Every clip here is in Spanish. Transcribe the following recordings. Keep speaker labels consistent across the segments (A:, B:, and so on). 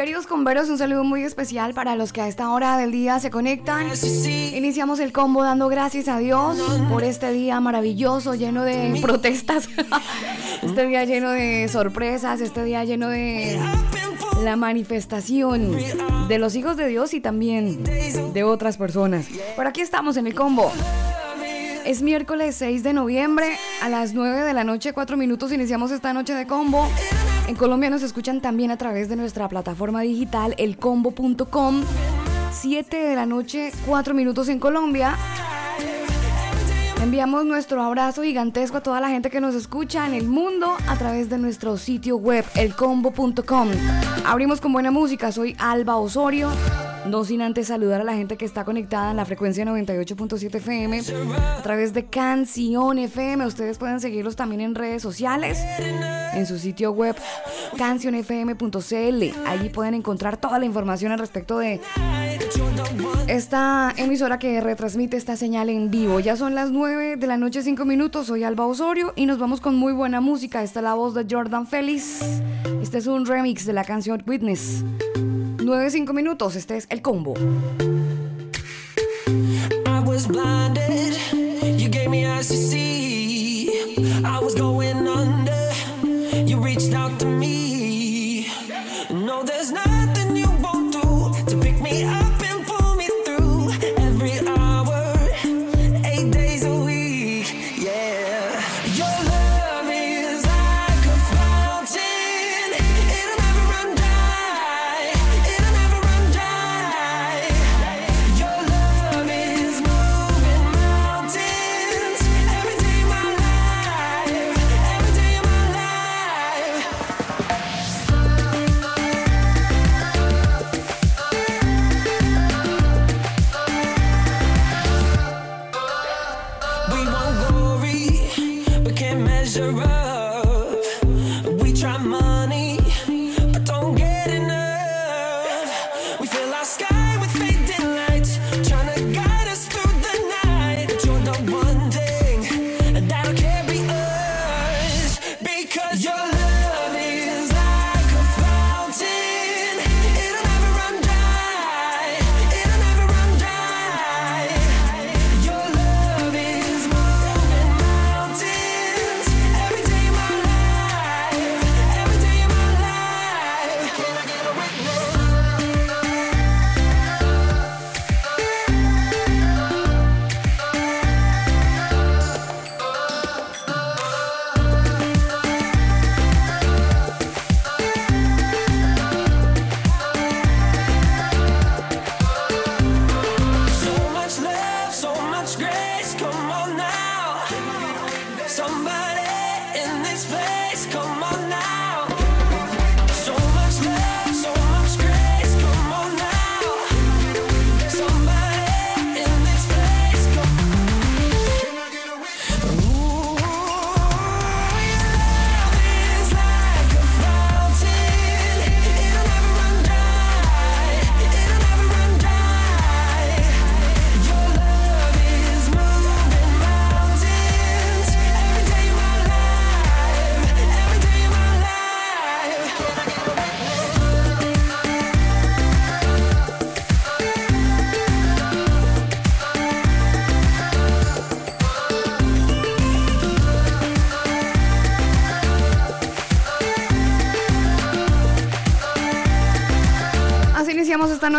A: Queridos converos, un saludo muy especial para los que a esta hora del día se conectan. Iniciamos el combo dando gracias a Dios por este día maravilloso, lleno de protestas, este día lleno de sorpresas, este día lleno de la manifestación de los hijos de Dios y también de otras personas. Por aquí estamos en el combo. Es miércoles 6 de noviembre a las 9 de la noche, 4 minutos iniciamos esta noche de combo. En Colombia nos escuchan también a través de nuestra plataforma digital elcombo.com. 7 de la noche, 4 minutos en Colombia. Enviamos nuestro abrazo gigantesco a toda la gente que nos escucha en el mundo a través de nuestro sitio web elcombo.com. Abrimos con buena música, soy Alba Osorio. No sin antes saludar a la gente que está conectada en la frecuencia 98.7 FM a través de Canción FM. Ustedes pueden seguirlos también en redes sociales, en su sitio web cancionfm.cl. Allí pueden encontrar toda la información al respecto de esta emisora que retransmite esta señal en vivo. Ya son las 9 de la noche, 5 minutos. Soy Alba Osorio y nos vamos con muy buena música. Esta es la voz de Jordan Félix. Este es un remix de la canción Witness. 9, 5 minutos. Este es el combo.
B: I was blinded, you gave me eyes to see. I was going to me.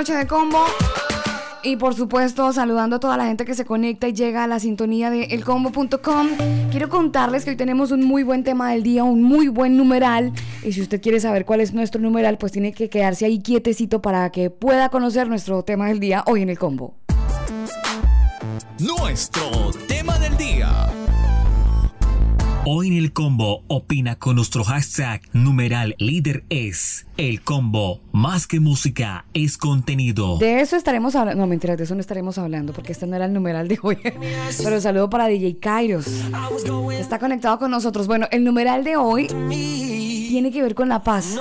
A: Noche de combo. Y por supuesto, saludando a toda la gente que se conecta y llega a la sintonía de elcombo.com. Quiero contarles que hoy tenemos un muy buen tema del día, un muy buen numeral. Y si usted quiere saber cuál es nuestro numeral, pues tiene que quedarse ahí quietecito para que pueda conocer nuestro tema del día hoy en el combo.
C: Nuestro tema del día.
B: Hoy en el combo opina con nuestro hashtag numeral líder es el combo más que música es contenido.
A: De eso estaremos hablando. No, mentira, de eso no estaremos hablando porque este no era el numeral de hoy. Pero saludo para DJ Kairos. Está conectado con nosotros. Bueno, el numeral de hoy tiene que ver con la paz.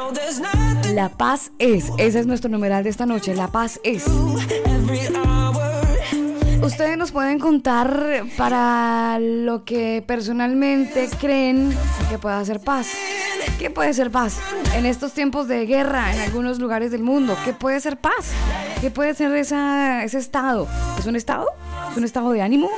A: La paz es. Ese es nuestro numeral de esta noche. La paz es. Ustedes nos pueden contar para lo que personalmente creen que pueda ser paz. ¿Qué puede ser paz? En estos tiempos de guerra en algunos lugares del mundo, ¿qué puede ser paz? ¿Qué puede ser ese estado? ¿Es un estado? ¿Es un estado de ánimo?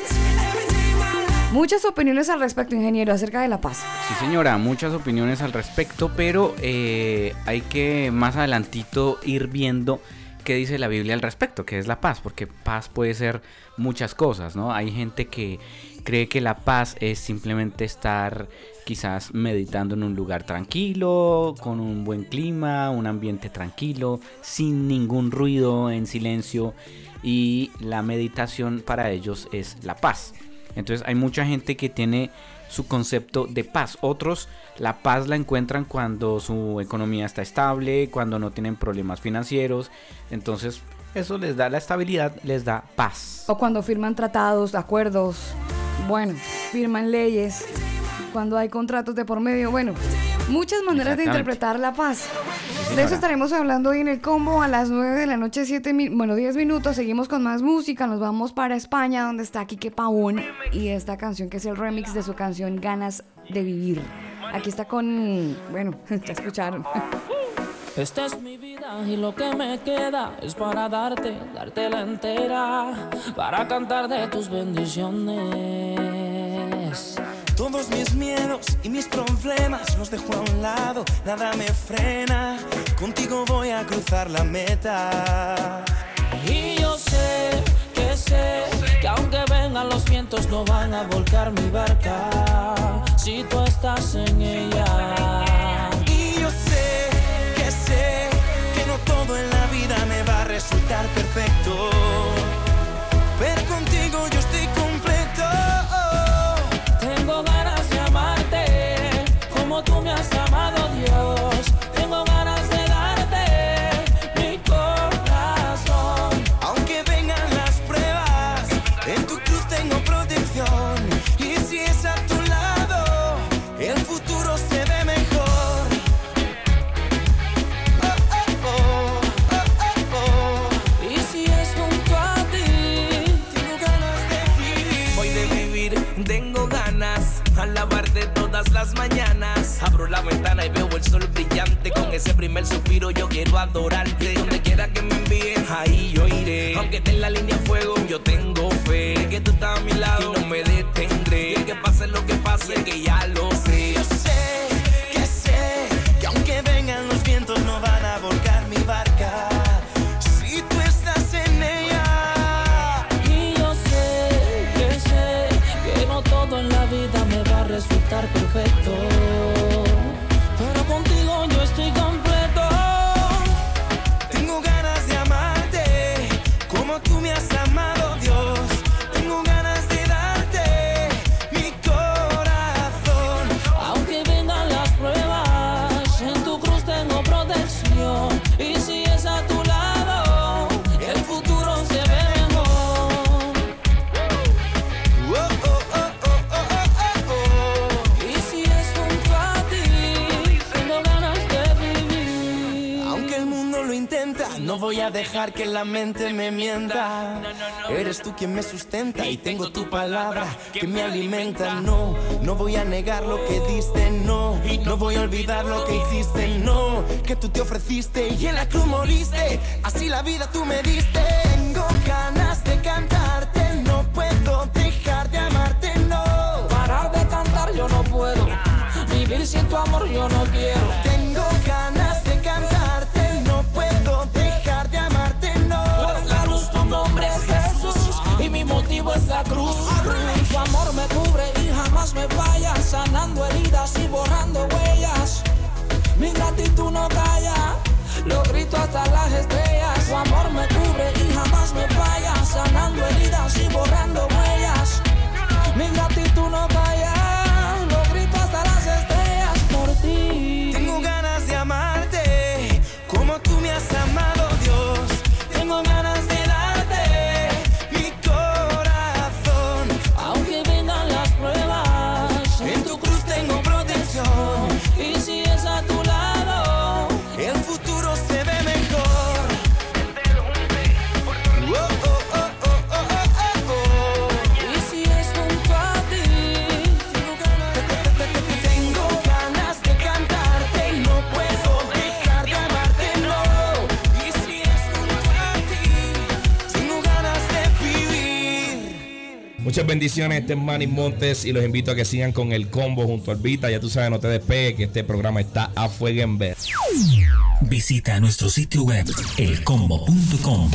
A: Muchas opiniones al respecto, ingeniero, acerca de la paz.
D: Sí, señora, muchas opiniones al respecto, pero eh, hay que más adelantito ir viendo qué dice la Biblia al respecto, que es la paz, porque paz puede ser muchas cosas, ¿no? Hay gente que cree que la paz es simplemente estar quizás meditando en un lugar tranquilo, con un buen clima, un ambiente tranquilo, sin ningún ruido, en silencio, y la meditación para ellos es la paz. Entonces hay mucha gente que tiene su concepto de paz. Otros la paz la encuentran cuando su economía está estable, cuando no tienen problemas financieros. Entonces eso les da la estabilidad, les da paz.
A: O cuando firman tratados, acuerdos, bueno, firman leyes, cuando hay contratos de por medio, bueno, muchas maneras de interpretar la paz. De eso estaremos hablando hoy en el combo a las 9 de la noche, 7 bueno, 10 minutos. Seguimos con más música. Nos vamos para España, donde está Kike Pavón y esta canción que es el remix de su canción Ganas de Vivir. Aquí está con, bueno, ya escucharon.
E: Esta es mi vida y lo que me queda es para darte, darte la entera, para cantar de tus bendiciones.
F: Todos mis miedos y mis problemas los dejo a un lado, nada me frena. Contigo voy a cruzar la meta.
E: Y yo sé que sé que aunque vengan los vientos no van a volcar mi barca si tú estás en ella.
F: Y yo sé que sé que no todo en la vida me va a resultar perfecto. Quien me sustenta y tengo tu palabra que me alimenta. No, no voy a negar lo que diste, no. No voy a olvidar lo que hiciste, no. Que tú te ofreciste y en la cruz moriste. Así la vida tú me diste. No
E: calla, lo grito hasta las estrellas. Tu amor me cubre y jamás me falla, sanando heridas y borrando
G: este es Manny Montes y los invito a que sigan con el combo junto al Vita. Ya tú sabes, no te despegues que este programa está a fuego en ver.
H: Visita nuestro sitio web elcombo.com.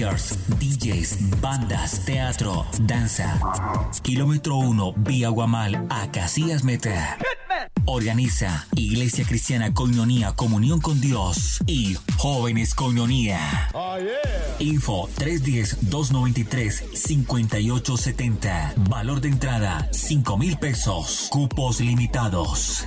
H: Speakers, DJs, bandas, teatro, danza. Kilómetro 1, vía Guamal a Casillas Meta. Organiza Iglesia Cristiana Coñonía Comunión con Dios y Jóvenes Coñonía. Info 310-293-5870. Valor de entrada 5 mil pesos. Cupos limitados.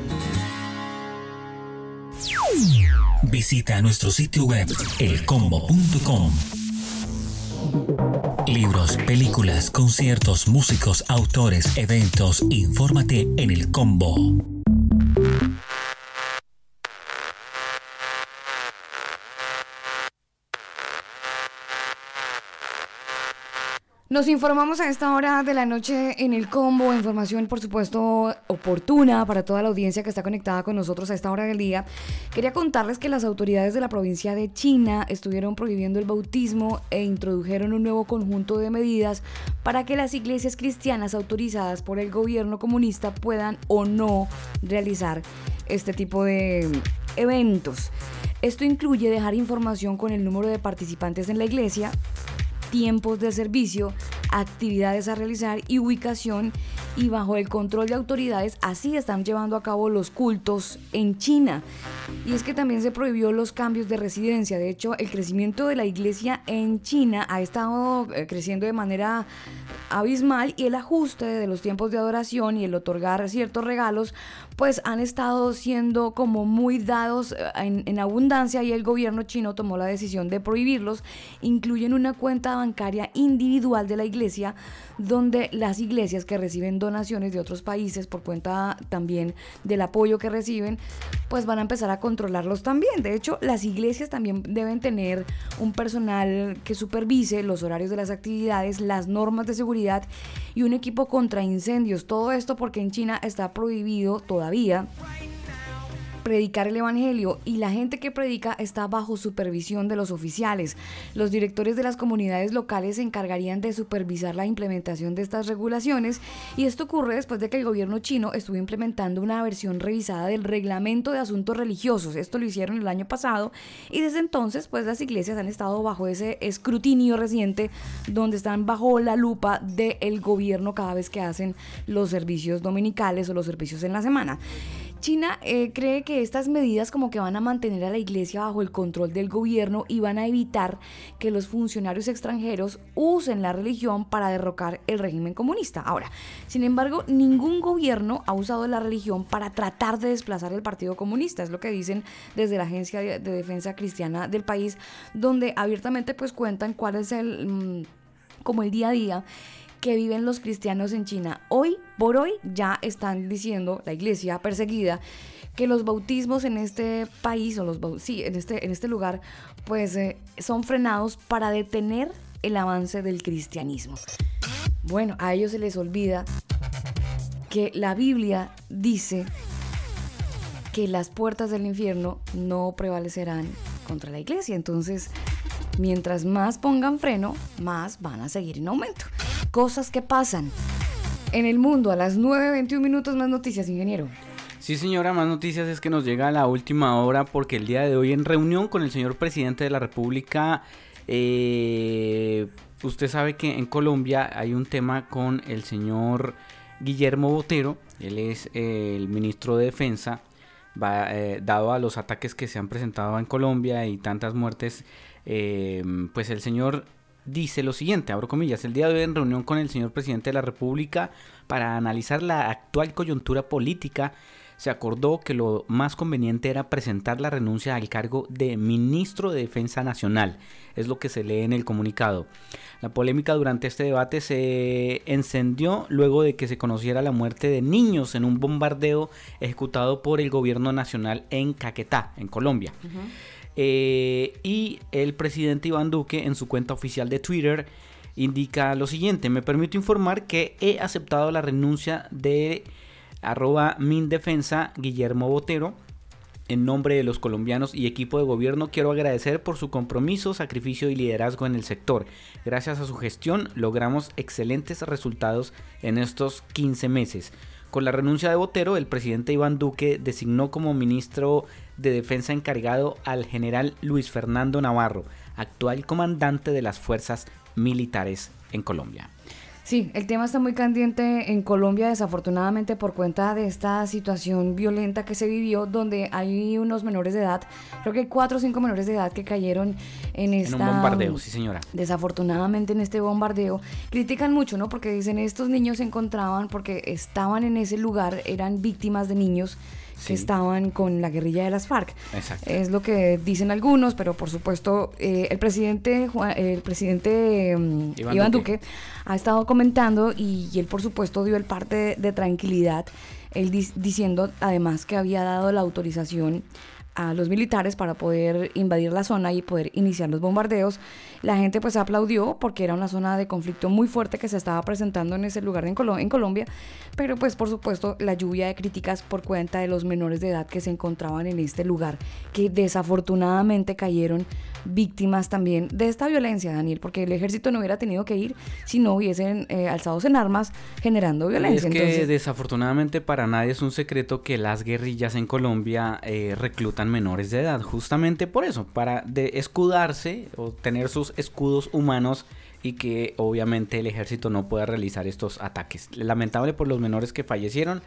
H: Visita nuestro sitio web elcombo.com. Libros, películas, conciertos, músicos, autores, eventos. Infórmate en el combo.
A: Nos informamos a esta hora de la noche en el combo, información por supuesto oportuna para toda la audiencia que está conectada con nosotros a esta hora del día. Quería contarles que las autoridades de la provincia de China estuvieron prohibiendo el bautismo e introdujeron un nuevo conjunto de medidas para que las iglesias cristianas autorizadas por el gobierno comunista puedan o no realizar este tipo de eventos. Esto incluye dejar información con el número de participantes en la iglesia, tiempos de servicio, actividades a realizar y ubicación y bajo el control de autoridades así están llevando a cabo los cultos en China. Y es que también se prohibió los cambios de residencia. De hecho, el crecimiento de la iglesia en China ha estado eh, creciendo de manera abismal y el ajuste de los tiempos de adoración y el otorgar ciertos regalos pues han estado siendo como muy dados eh, en, en, abundancia y el gobierno chino tomó la decisión de prohibirlos. Incluyen una cuenta bancaria individual de la iglesia donde las iglesias que reciben donaciones de otros países por cuenta también del apoyo que reciben, pues van a empezar a controlarlos también. De hecho, las iglesias también deben tener un personal que supervise los horarios de las actividades, las normas de seguridad y un equipo contra incendios. Todo esto porque en China está prohibido todavía predicar el Evangelio y la gente que predica está bajo supervisión de los oficiales. Los directores de las comunidades locales se encargarían de supervisar la implementación de estas regulaciones y esto ocurre después de que el gobierno chino estuvo implementando una versión revisada del reglamento de asuntos religiosos. Esto lo hicieron el año pasado y desde entonces pues las iglesias han estado bajo ese escrutinio reciente donde están bajo la lupa del gobierno cada vez que hacen los servicios dominicales o los servicios en la semana. China eh, cree que estas medidas como que van a mantener a la iglesia bajo el control del gobierno y van a evitar que los funcionarios extranjeros usen la religión para derrocar el régimen comunista. Ahora, sin embargo, ningún gobierno ha usado la religión para tratar de desplazar el Partido Comunista, es lo que dicen desde la Agencia de, Defensa Cristiana del país, donde abiertamente pues cuentan cuál es el mm, como el día a día que viven los cristianos en China. Hoy por hoy ya están diciendo la iglesia perseguida que los bautismos en este país o los sí, en este en este lugar pues eh, son frenados para detener el avance del cristianismo. Bueno, a ellos se les olvida que la Biblia dice que las puertas del infierno no prevalecerán contra la iglesia. Entonces, mientras más pongan freno, más van a seguir en aumento cosas que pasan en el mundo. A las 9.21 minutos más noticias, ingeniero.
D: Sí, señora, más noticias es que nos llega a la última hora porque el día de hoy en reunión con el señor presidente de la República, eh, usted sabe que en Colombia hay un tema con el señor Guillermo Botero, él es eh, el ministro de Defensa, va, eh, dado a los ataques que se han presentado en Colombia y tantas muertes, pues el señor dice lo siguiente, abro comillas, el día de hoy en reunión con el señor presidente de la República para analizar la actual coyuntura política, se acordó que lo más conveniente era presentar la renuncia al cargo de ministro de Defensa Nacional, es lo que se lee en el comunicado. La polémica durante este debate se encendió luego de que se conociera la muerte de niños en un bombardeo ejecutado por el gobierno nacional en Caquetá, en Colombia. Eh, y el presidente Iván Duque en su cuenta oficial de Twitter indica lo siguiente, me permito informar que he aceptado la renuncia de arroba Mindefensa Guillermo Botero. En nombre de los colombianos y equipo de gobierno quiero agradecer por su compromiso, sacrificio y liderazgo en el sector. Gracias a su gestión logramos excelentes resultados en estos 15 meses. Con la renuncia de Botero, el presidente Iván Duque designó como ministro de Defensa encargado al general Luis Fernando Navarro, actual comandante de las fuerzas militares en Colombia.
A: Sí, el tema está muy candente en Colombia, desafortunadamente por cuenta de esta situación violenta que se vivió, donde hay unos menores de edad, creo que hay cuatro o cinco menores de edad que cayeron en esta...
D: En un bombardeo, sí señora.
A: Desafortunadamente en este bombardeo. Critican mucho, ¿no? Porque dicen estos niños se encontraban porque estaban en ese lugar, eran víctimas de niños que estaban con la guerrilla de las FARC. Exacto. Es lo que dicen algunos, pero por supuesto eh, el presidente el presidente mm, Iván, Duque. ha estado comentando y, él por supuesto dio el parte de, tranquilidad, él diciendo además que había dado la autorización a los militares para poder invadir la zona y poder iniciar los bombardeos. La gente pues aplaudió porque era una zona de conflicto muy fuerte que se estaba presentando en ese lugar en, Colo- en Colombia, pero pues por supuesto la lluvia de críticas por cuenta de los menores de edad que se encontraban en este lugar, que desafortunadamente cayeron víctimas también de esta violencia, Daniel, porque el ejército no hubiera tenido que ir si no hubiesen eh, alzados en armas generando
D: Y
A: violencia.
D: es que
A: Entonces,
D: desafortunadamente para nadie es un secreto que las guerrillas en Colombia eh, reclutan menores de edad, justamente por eso, para de escudarse o tener sus escudos humanos y que obviamente el ejército no pueda realizar estos ataques. Lamentable por los menores que fallecieron,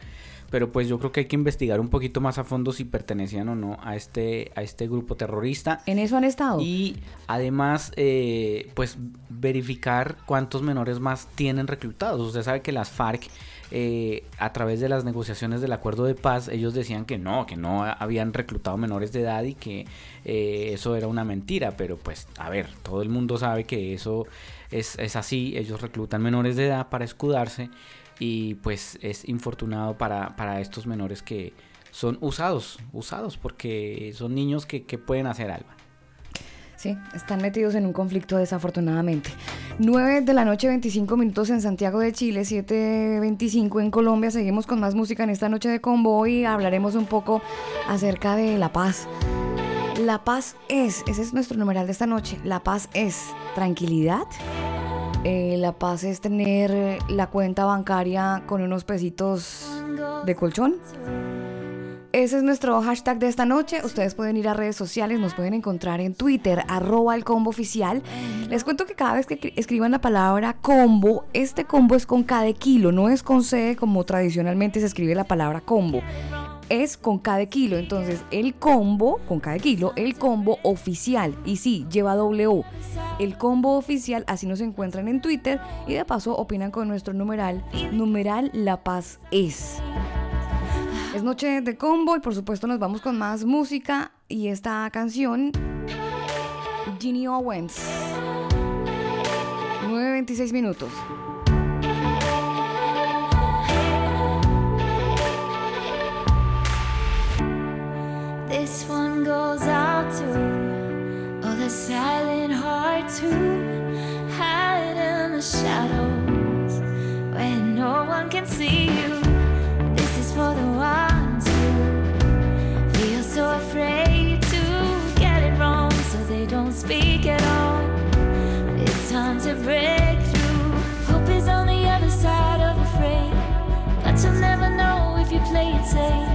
D: pero pues yo creo que hay que investigar un poquito más a fondo si pertenecían o no a este, a este grupo terrorista.
A: en eso han estado.
D: Y además, eh, pues verificar cuántos menores más tienen reclutados. Usted sabe que las FARC, eh, a través de las negociaciones del acuerdo de paz, ellos decían que no, que no habían reclutado menores de edad y que eh, eso era una mentira. Pero pues, a ver, todo el mundo sabe que eso es, es así. Ellos reclutan menores de edad para escudarse y pues es infortunado para, para estos menores que son usados, usados porque son niños que, que pueden hacer algo.
A: Sí, están metidos en un conflicto desafortunadamente. 9 de la noche, 25 minutos en Santiago de Chile, 7.25 en Colombia. Seguimos con más música en esta noche de combo y hablaremos un poco acerca de la paz. La paz es, ese es nuestro numeral de esta noche, la paz es tranquilidad. Eh, la paz es tener la cuenta bancaria con unos pesitos de colchón. Ese es nuestro hashtag de esta noche. Ustedes pueden ir a redes sociales, nos pueden encontrar en Twitter, arroba el combo oficial. Les cuento que cada vez que escri- escriban la palabra combo, este combo es con K de kilo, no es con C como tradicionalmente se escribe la palabra combo. Es con de kilo. Entonces, el combo, con de kilo, el combo oficial. Y sí, lleva doble O. El combo oficial, así nos encuentran en Twitter. Y de paso opinan con nuestro numeral, numeral La Paz es. Es noche de combo y por supuesto nos vamos con más música y esta canción Ginny Owens. 9.26 minutos.
I: This one goes out to all the silent hearts who hide in the shadows where no one can see take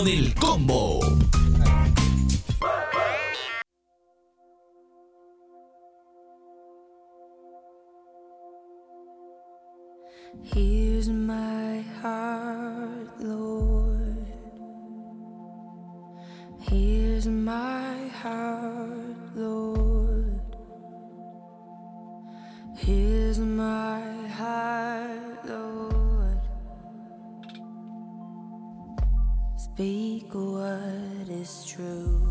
I: con
B: what is true.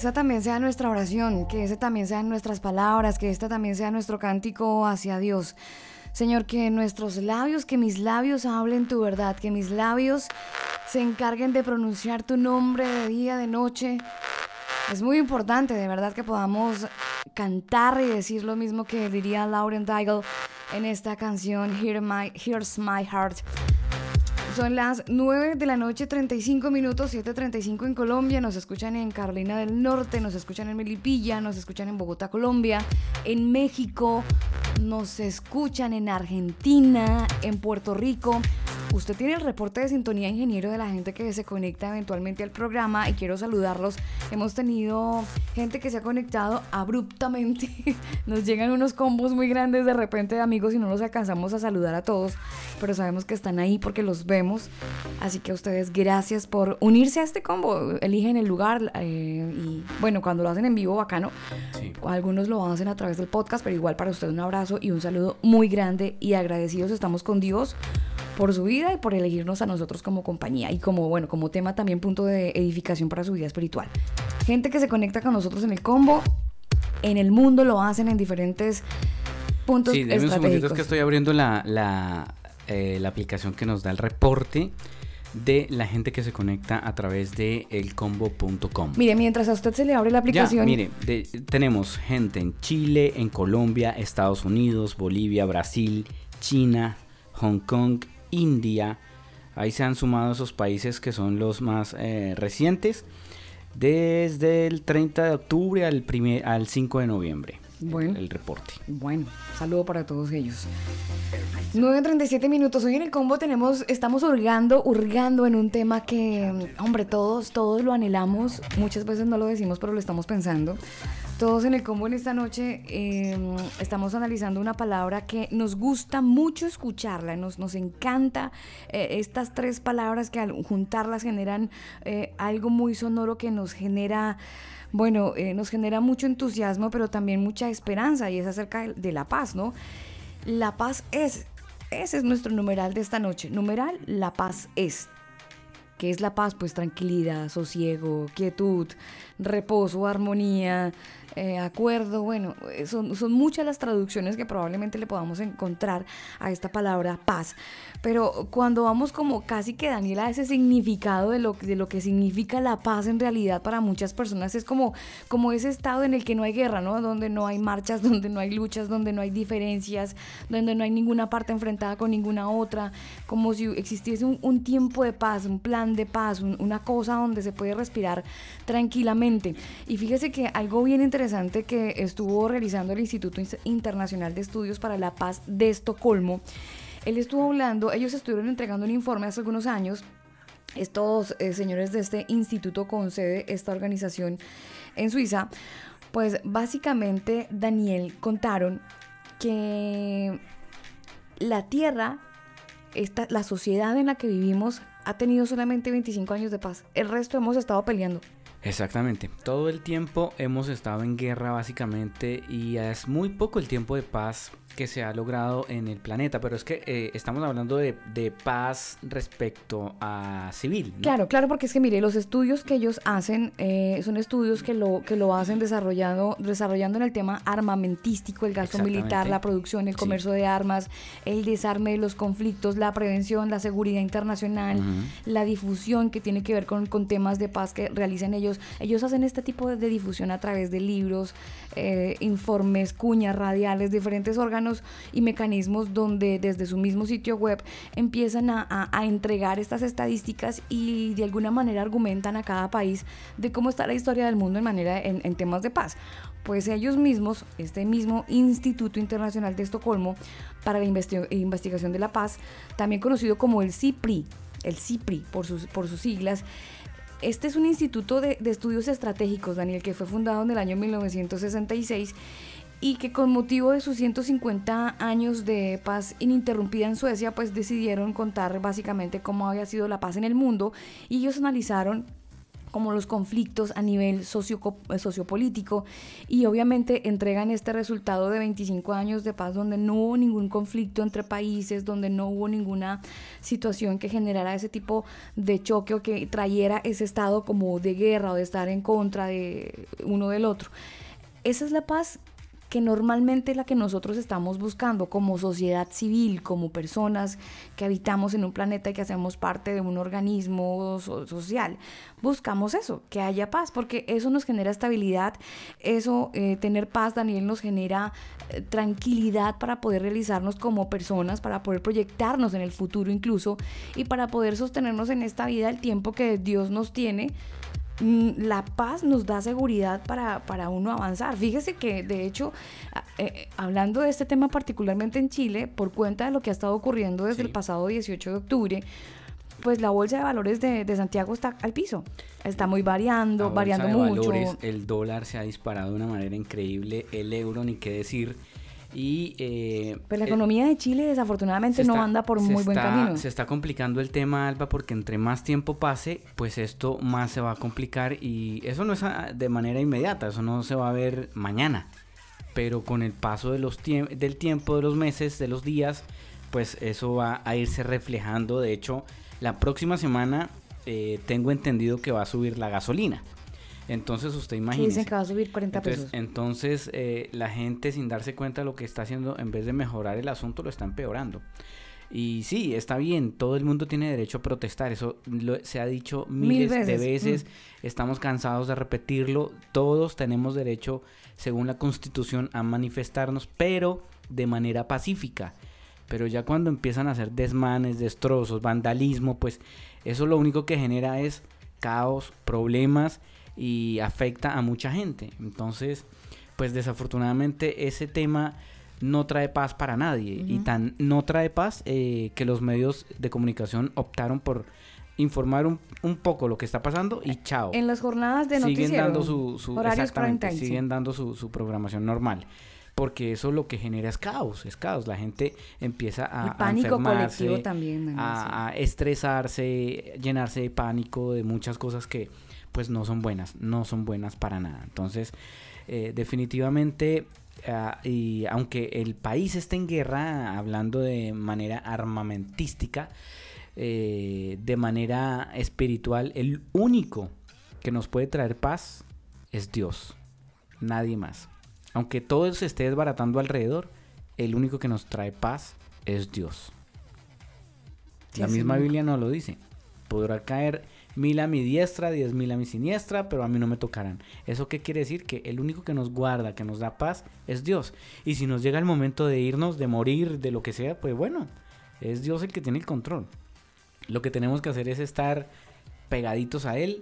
A: Esa también sea nuestra oración, que ese también sean nuestras palabras, que esta también sea nuestro cántico hacia Dios. Señor, que nuestros labios, que mis labios hablen tu verdad, que mis labios se encarguen de pronunciar tu nombre de día, de noche. Es muy importante, de verdad, que podamos cantar y decir lo mismo que diría Lauren Daigle en esta canción Hear my, Here's My Heart. Son las 9 de la noche, 35 minutos, 7.35 en Colombia. Nos escuchan en Carolina del Norte, nos escuchan en Melipilla, nos escuchan en Bogotá, Colombia, en México, nos escuchan en Argentina, en Puerto Rico. Usted tiene el reporte de sintonía ingeniero de la gente que se conecta eventualmente al programa y quiero saludarlos. Hemos tenido gente que se ha conectado abruptamente. Nos llegan unos combos muy grandes de repente de amigos y no los alcanzamos a saludar a todos, pero sabemos que están ahí porque los vemos. Así que a ustedes gracias por unirse a este combo. Eligen el lugar eh, y bueno, cuando lo hacen en vivo, bacano. Algunos lo hacen a través del podcast, pero igual para usted un abrazo y un saludo muy grande y agradecidos estamos con Dios por su vida y por elegirnos a nosotros como compañía y como, bueno, como tema también punto de edificación para su vida espiritual. Gente que se conecta con nosotros en el combo, en el mundo lo hacen en diferentes puntos
D: Sí,
A: estratégicos.
D: que estoy abriendo la, la, eh, la aplicación que nos da el reporte de la gente que se conecta a través de elcombo.com.
A: Mire, mientras a usted se le abre la
D: Ya,
A: aplicación,
D: mire, de- tenemos gente en Chile, en Colombia, Estados Unidos, Bolivia, Brasil, China, Hong Kong, India. Ahí se han sumado esos países que son los más eh, recientes. Desde el 30 de octubre al, primer, al 5 de noviembre.
A: Bueno.
D: El reporte.
A: Bueno, saludo para todos ellos. 9.37 minutos. Hoy en el combo tenemos, estamos hurgando, hurgando en un tema que, hombre, todos, todos lo anhelamos. Muchas veces no lo decimos, pero lo estamos pensando. Todos en el combo en esta noche eh, estamos analizando una palabra que nos gusta mucho escucharla, nos, nos encanta eh, estas tres palabras que al juntarlas generan eh, algo muy sonoro que nos genera bueno, eh, nos genera mucho entusiasmo, pero también mucha esperanza y es acerca de, de la paz, ¿no? La paz es, ese es nuestro numeral de esta noche. Numeral, la paz es. ¿Qué es la paz? Pues tranquilidad, sosiego, quietud, reposo, armonía, eh, acuerdo. Bueno, eh, son, son muchas las traducciones que probablemente le podamos encontrar a esta palabra paz. Pero cuando vamos como casi que Daniela ese significado de lo, de lo que significa la paz en realidad para muchas personas es como, como ese estado en el que no hay guerra, ¿no? Donde no hay marchas, donde no hay luchas, donde no hay diferencias, donde no hay ninguna parte enfrentada con ninguna otra, como si existiese un tiempo de paz, un plan de paz, un- una cosa donde se puede respirar tranquilamente. Y fíjese que algo bien interesante que estuvo realizando el Instituto Ins- Internacional de Estudios para la Paz de Estocolmo, él estuvo hablando, ellos estuvieron entregando un informe hace algunos años estos eh, señores de este instituto con sede, esta organización en Suiza, pues básicamente Daniel contaron que la Tierra, esta, la sociedad en la que vivimos, ha tenido solamente 25 años de paz. El resto hemos estado peleando.
D: Exactamente. Todo el tiempo hemos estado en guerra básicamente y es muy poco el tiempo de paz que se ha logrado en el planeta, pero es que eh, estamos hablando de, de paz respecto a civil. ¿no?
A: Claro, claro, porque es que mire, los estudios que ellos hacen eh, son estudios que lo, que lo hacen desarrollando, desarrollando en el tema armamentístico, el gasto militar, la producción, el
D: Sí.
A: comercio de armas, el desarme de los conflictos, la prevención, la seguridad internacional, la difusión que tiene que ver con, con temas de paz que realizan ellos. Ellos hacen este tipo de, de difusión a través de libros, eh, informes, cuñas radiales, diferentes órganos y mecanismos donde desde su mismo sitio web empiezan a, a- entregar estas estadísticas y de alguna manera argumentan a cada país de cómo está la historia del mundo en manera en, temas de paz. Pues ellos mismos, este mismo Instituto Internacional de Estocolmo para la Investi- Investigación de la Paz, también conocido como el CIPRI, el CIPRI por sus, por sus siglas, este es un instituto de, de estudios estratégicos, Daniel, que fue fundado en el año 1966 y que con motivo de sus 150 años de paz ininterrumpida en Suecia, pues decidieron contar básicamente cómo había sido la paz en el mundo y ellos analizaron como los conflictos a nivel socio, sociopolítico y obviamente entregan este resultado de 25 años de paz donde no hubo ningún conflicto entre países, donde no hubo ninguna situación que generara ese tipo de choque o que trayera ese estado como de guerra o de estar en contra de uno del otro. Esa es la paz que normalmente la que nosotros estamos buscando como sociedad civil, como personas que habitamos en un planeta y que hacemos parte de un organismo social. Buscamos eso, que haya paz, porque eso nos genera estabilidad, eso, eh, tener paz, Daniel, nos genera eh, tranquilidad para poder realizarnos como personas, para poder proyectarnos en el futuro incluso y para poder sostenernos en esta vida el tiempo que Dios nos tiene la paz nos da seguridad para, para uno avanzar. Fíjese que, de hecho, eh, hablando de este tema particularmente en Chile, por cuenta de lo que ha estado ocurriendo desde el pasado 18 de octubre, pues la bolsa de valores de, de, Santiago está al piso. Está muy variando, variando mucho.
D: el dólar se ha disparado de una manera increíble, el euro ni qué decir. Y,
A: eh, pues la economía de Chile desafortunadamente no anda por muy buen camino.
D: Se está complicando el tema, Alba, porque entre más tiempo pase, pues esto más se va a complicar y eso no es de manera inmediata, eso no se va a ver mañana. Pero con el paso de los del tiempo, de los meses, de los días, pues eso va a irse reflejando. De hecho, la próxima semana eh, tengo entendido que va a subir la gasolina. Entonces usted imagina.
A: Dicen que va a subir 40
D: pesos. Entonces eh, la gente sin darse cuenta de lo que está haciendo, en vez de mejorar el asunto, lo está empeorando. Y sí, está bien, todo el mundo tiene derecho a protestar, eso se ha dicho miles de veces, mm. estamos cansados de repetirlo, todos tenemos derecho, según la constitución, a manifestarnos, pero de manera pacífica. Pero ya cuando empiezan a hacer desmanes, destrozos, vandalismo, pues eso lo único que genera es caos, problemas y afecta a mucha gente. Entonces, pues desafortunadamente ese tema no trae paz para nadie y tan no trae paz eh, que los medios de comunicación optaron por informar un, un, poco lo que está pasando y chao.
A: En las jornadas de
D: siguen dando su, su exactamente, siguen dando su, su, programación normal. Porque eso lo que genera es caos, es caos. La gente empieza a,
A: pánico
D: colectivo
A: también,
D: a, a estresarse, llenarse de pánico, de muchas cosas que, pues no son buenas, no son buenas para nada. Entonces, eh, definitivamente, ah, y aunque el país esté en guerra, hablando de manera armamentística, eh, de manera espiritual, el único que nos puede traer paz es Dios, nadie más. Aunque todo se esté desbaratando alrededor, el único que nos trae paz es Dios. La misma Biblia no lo dice. Podrá caer mil a mi diestra, diez mil a mi siniestra, pero a mí no me tocarán. ¿Eso qué quiere decir? Que el único que nos guarda, que nos da paz, es Dios. Y si nos llega el momento de irnos, de morir, de lo que sea, pues bueno, es Dios el que tiene el control. Lo que tenemos que hacer es estar pegaditos a Él.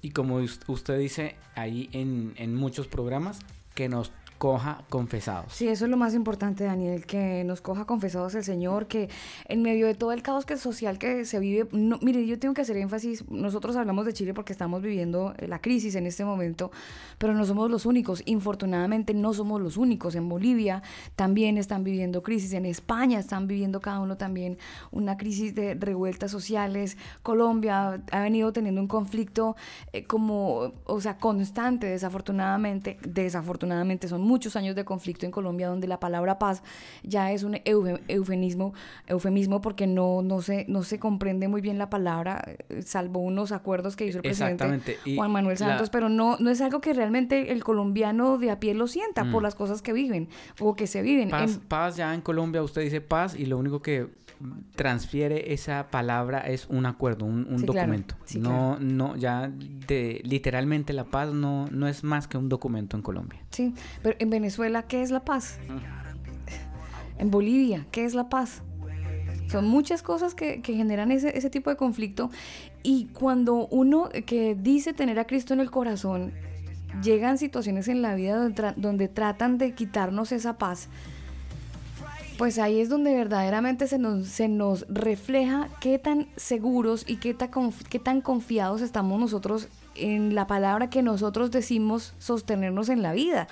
D: Y como usted dice ahí en, en muchos programas, que nos coja confesados.
A: Sí, eso es lo más importante, Daniel, que nos coja confesados el Señor, que en medio de todo el caos que social que se vive, no, mire, yo tengo que hacer énfasis, nosotros hablamos de Chile porque estamos viviendo eh, la crisis en este momento, pero no somos los únicos, infortunadamente no somos los únicos, en Bolivia también están viviendo crisis, en España están viviendo cada uno también una crisis de revueltas sociales, Colombia ha venido teniendo un conflicto eh, como, o sea, constante, desafortunadamente, desafortunadamente son muchos años de conflicto en Colombia donde la palabra paz ya es un eufemismo, eufemismo porque no, no, se, no se comprende muy bien la palabra, eh, salvo unos acuerdos que hizo el presidente Juan Manuel Santos, pero no, no es algo que realmente el colombiano de a pie lo sienta por mm. las cosas que viven o que se viven.
D: Paz, paz ya en Colombia usted dice paz y lo único que transfiere esa palabra es un acuerdo, un, documento. no, no, ya de, literalmente la paz no, no es más que un documento en Colombia.
A: Sí, pero en Venezuela, ¿qué es la paz? En Bolivia, ¿qué es la paz? Son muchas cosas que, generan ese, ese, tipo de conflicto y cuando uno que dice tener a Cristo en el corazón, llegan situaciones en la vida donde, donde tratan de quitarnos esa paz, pues ahí es donde verdaderamente se nos, se nos refleja qué tan seguros y qué tan, qué tan confiados estamos nosotros en la palabra que nosotros decimos sostenernos en la vida.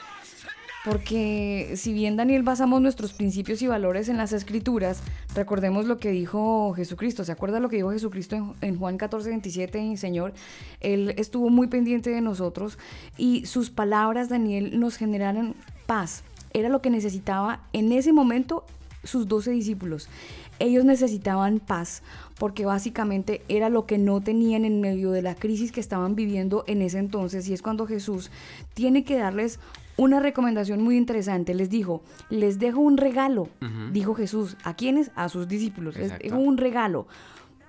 A: porque si bien Daniel basamos nuestros principios y valores en las escrituras, recordemos lo que dijo Jesucristo. ¿Se acuerda lo que dijo Jesucristo en, en Juan 14, 27? Señor, Él estuvo muy pendiente de nosotros y sus palabras, Daniel, nos generaron paz. Era lo que necesitaba en ese momento sus doce discípulos. Ellos necesitaban paz porque básicamente era lo que no tenían en medio de la crisis que estaban viviendo en ese entonces y es cuando Jesús tiene que darles una recomendación muy interesante. Les dijo, les dejo un regalo, dijo Jesús. ¿A quiénes? A sus discípulos. Les
D: Exacto.
A: dejo un regalo.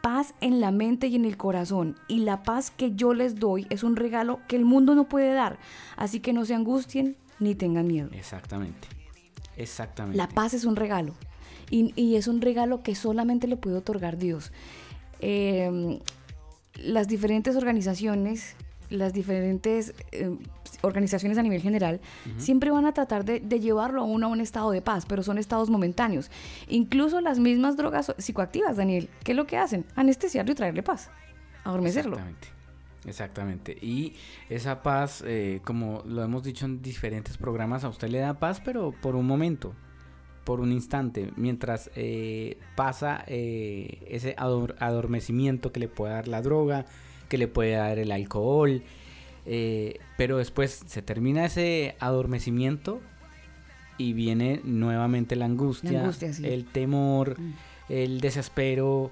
A: Paz en la mente y en el corazón. Y la paz que yo les doy es un regalo que el mundo no puede dar. Así que no se angustien ni tengan miedo.
D: Exactamente. Exactamente.
A: La paz es un regalo. Y, y es un regalo que solamente le puede otorgar Dios. Eh, las diferentes organizaciones, las diferentes eh, organizaciones a nivel general, siempre van a tratar de, de llevarlo a uno a un estado de paz, pero son estados momentáneos. Incluso las mismas drogas psicoactivas, Daniel, ¿qué es lo que hacen? Anestesiarlo y traerle paz. Adormecerlo.
D: Exactamente. Exactamente. Y esa paz, eh, como lo hemos dicho en diferentes programas, a usted le da paz, pero por un momento, por un instante, mientras eh, pasa eh, ese ador- adormecimiento que le puede dar la droga, que le puede dar el alcohol, eh, pero después se termina ese adormecimiento y viene nuevamente la angustia,
A: La angustia, sí.
D: el temor,
A: Mm.
D: el desespero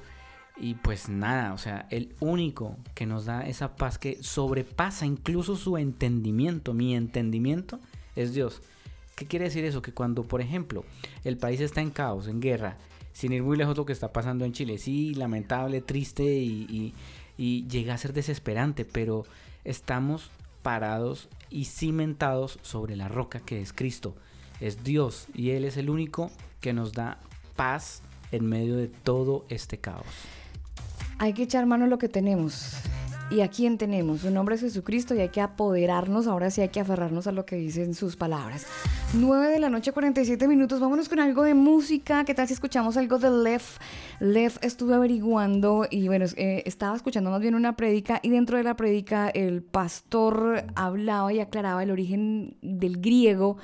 D: y pues nada, o sea, el único que nos da esa paz que sobrepasa incluso su entendimiento, mi entendimiento, es Dios. ¿Qué quiere decir eso? Que cuando, por ejemplo, el país está en caos, en guerra, sin ir muy lejos lo que está pasando en Chile, sí, lamentable, triste y, y- y llega a ser desesperante, pero estamos parados y cimentados sobre la roca que es Cristo, es Dios, y Él es el único que nos da paz en medio de todo este caos.
A: Hay que echar mano a lo que tenemos. ¿Y a quién tenemos? Su nombre es Jesucristo y hay que apoderarnos, ahora sí hay que aferrarnos a lo que dicen sus palabras. 9 de la noche, 47 minutos. Vámonos con algo de música. ¿Qué tal si escuchamos algo de Lef? Lef estuve averiguando y bueno, eh, estaba escuchando más bien una prédica y dentro de la prédica el pastor hablaba y aclaraba el origen del griego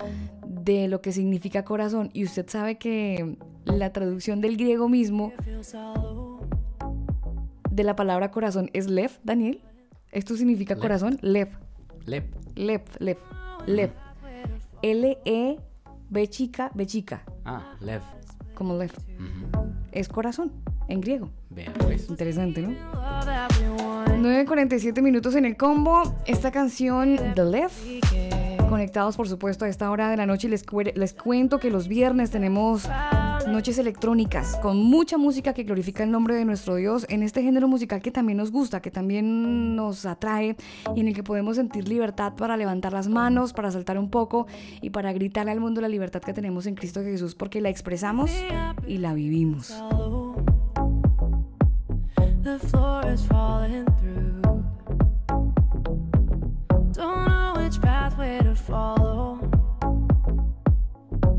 A: de lo que significa corazón. Y usted sabe que la traducción del griego mismo de la palabra corazón es lev, Daniel. Esto significa
D: Lev.
A: corazón, lev,
D: Lep.
A: lev, lev, lev. L-E, B chica, B chica,
D: Ah, Lev.
A: como lev. Es corazón, en griego.
D: Vea pues.
A: Interesante, ¿no? 9.47 minutos en el combo. Esta canción, The Left. Conectados, por supuesto, a esta hora de la noche. Les, les cuento que los viernes tenemos noches electrónicas con mucha música que glorifica el nombre de nuestro Dios en este género musical que también nos gusta, que también nos atrae y en el que podemos sentir libertad para levantar las manos, para saltar un poco y para gritarle al mundo la libertad que tenemos en Cristo Jesús porque la expresamos y la vivimos.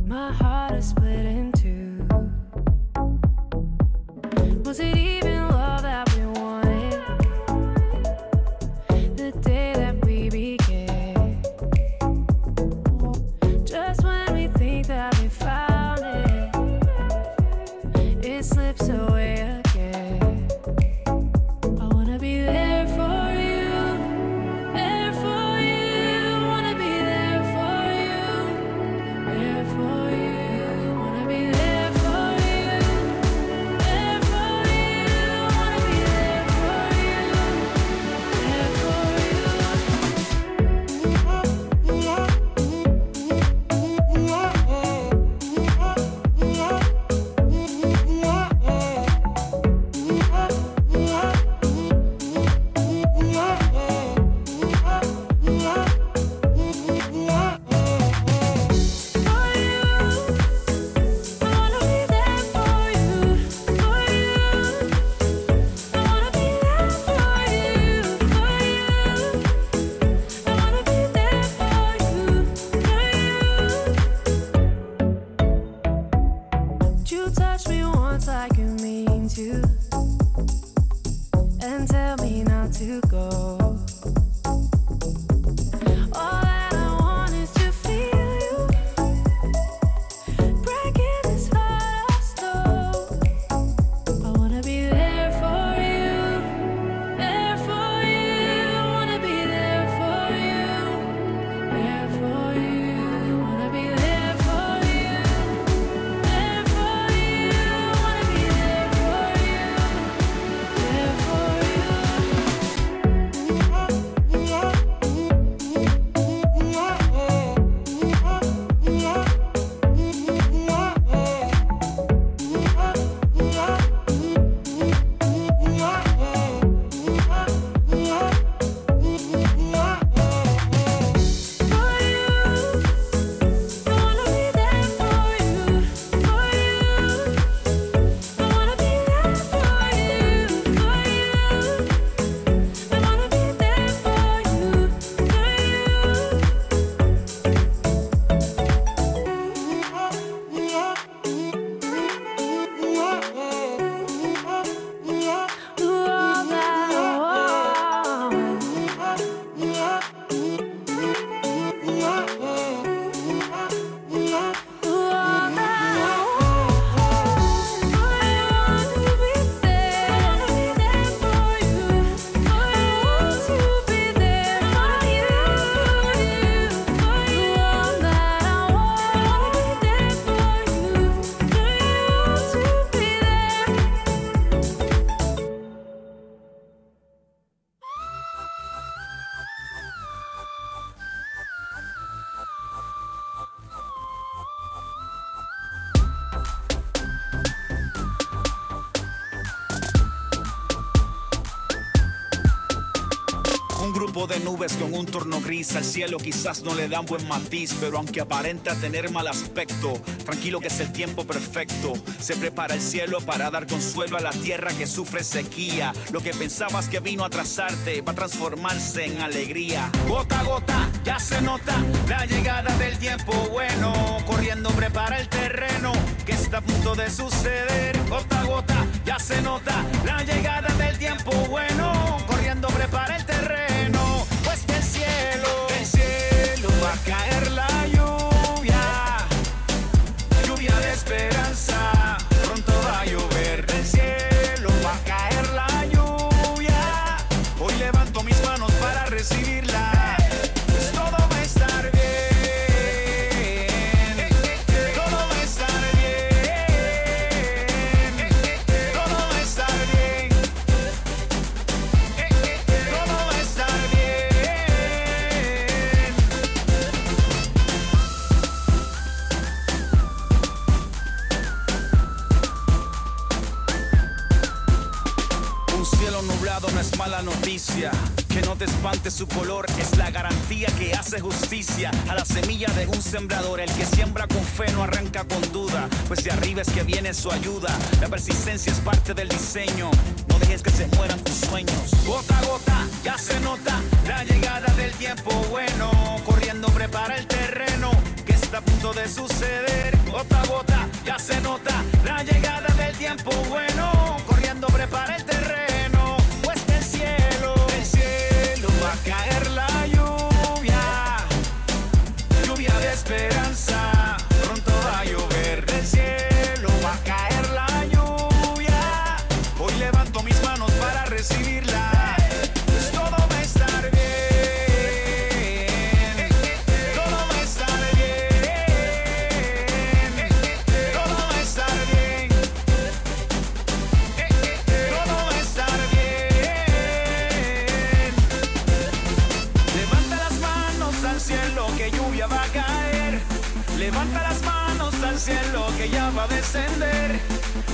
J: My heart is split in two. Was it even
K: de nubes con un torno gris al cielo quizás no le dan buen matiz, pero aunque aparenta tener mal aspecto, tranquilo que es el tiempo perfecto. Se prepara el cielo para dar consuelo a la tierra que sufre sequía. Lo que pensabas que vino a atrasarte va a transformarse en alegría. Gota a gota, ya se nota la llegada del tiempo bueno. Corriendo prepara el terreno que está a punto de suceder. Gota a gota, ya se nota la llegada del tiempo bueno. Corriendo prepara Un cielo nublado no es mala noticia. Que no te espante su color es la garantía que hace justicia a la semilla de un sembrador. El que siembra con fe no arranca con duda, pues de arriba es que viene su ayuda. La persistencia es parte del diseño. No dejes que se mueran tus sueños. Gota a gota, ya se nota la llegada del tiempo bueno. Corriendo prepara el terreno que está a punto de suceder. Gota a gota, ya se nota la llegada del tiempo bueno. Corriendo prepara el terreno, caer la lluvia. Lluvia de esperanza,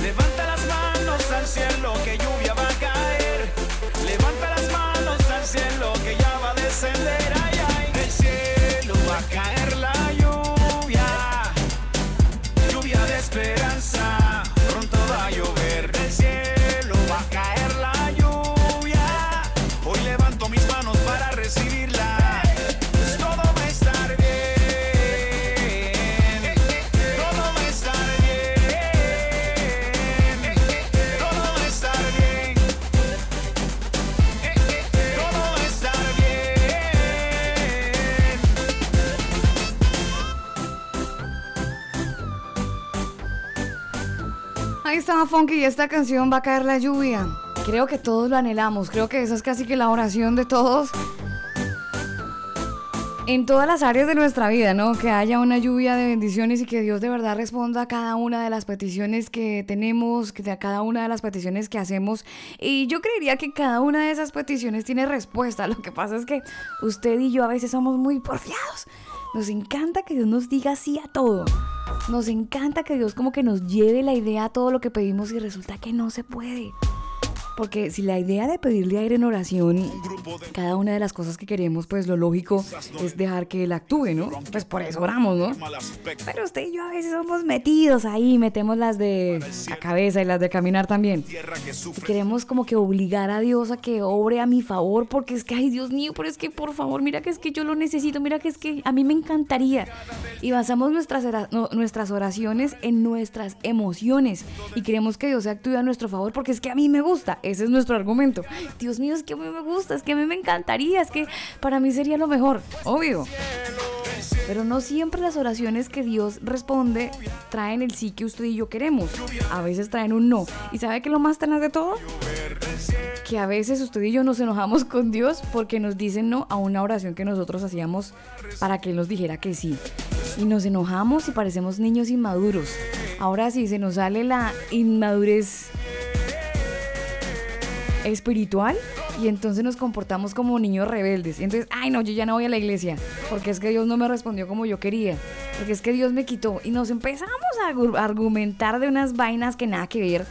K: Levanta las manos al cielo que lluvia
A: estaba Funky y esta canción va a caer la lluvia. Creo que todos lo anhelamos, creo que esa es casi que la oración de todos. En todas las áreas de nuestra vida, ¿no? Que haya una lluvia de bendiciones y que Dios de verdad responda a cada una de las peticiones que tenemos, a cada una de las peticiones que hacemos. Y yo creería que cada una de esas peticiones tiene respuesta. Lo que pasa es que usted y yo a veces somos muy porfiados. Nos encanta que Dios nos diga sí a todo. Nos encanta que Dios como que nos lleve la idea a todo lo que pedimos y resulta que no se puede. Porque si la idea de pedirle a Él en oración, cada una de las cosas que queremos, pues lo lógico es dejar que Él actúe, ¿no? Pues por eso oramos, ¿no? Pero usted y yo a veces somos metidos ahí, metemos las de la cabeza y las de caminar también. Y queremos como que obligar a Dios a que obre a mi favor, porque es que, ay Dios mío, pero es que por favor, mira que es que yo lo necesito, mira que es que a mí me encantaría. Y basamos nuestras, nuestras oraciones en nuestras emociones y queremos que Dios actúe a nuestro favor porque es que a mí me gusta. Ese es nuestro argumento. Dios mío, es que a mí me gusta, es que a mí me encantaría, es que para mí sería lo mejor, obvio. Pero no siempre las oraciones que Dios responde traen el sí que usted y yo queremos. A veces traen un no. ¿Y sabe qué es lo más tenaz de todo? Que a veces usted y yo nos enojamos con Dios porque nos dicen no a una oración que nosotros hacíamos para que Él nos dijera que sí. Y nos enojamos y parecemos niños inmaduros. Ahora sí, se nos sale la inmadurez espiritual y entonces nos comportamos como niños rebeldes. Y entonces, ay no, yo ya no voy a la iglesia porque es que Dios no me respondió como yo quería, porque es que Dios me quitó y nos empezamos a argu- argumentar de unas vainas que nada que ver.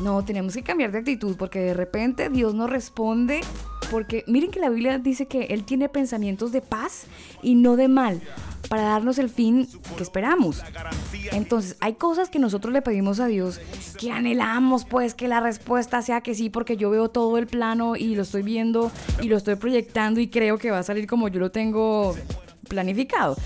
A: No, tenemos que cambiar de actitud porque de repente Dios nos responde Porque miren que la Biblia dice que Él tiene pensamientos de paz y no de mal, para darnos el fin que esperamos. Entonces, hay cosas que nosotros le pedimos a Dios que anhelamos, pues que la respuesta sea que sí, porque yo veo todo el plano y lo estoy viendo y lo estoy proyectando y creo que va a salir como yo lo tengo planificado.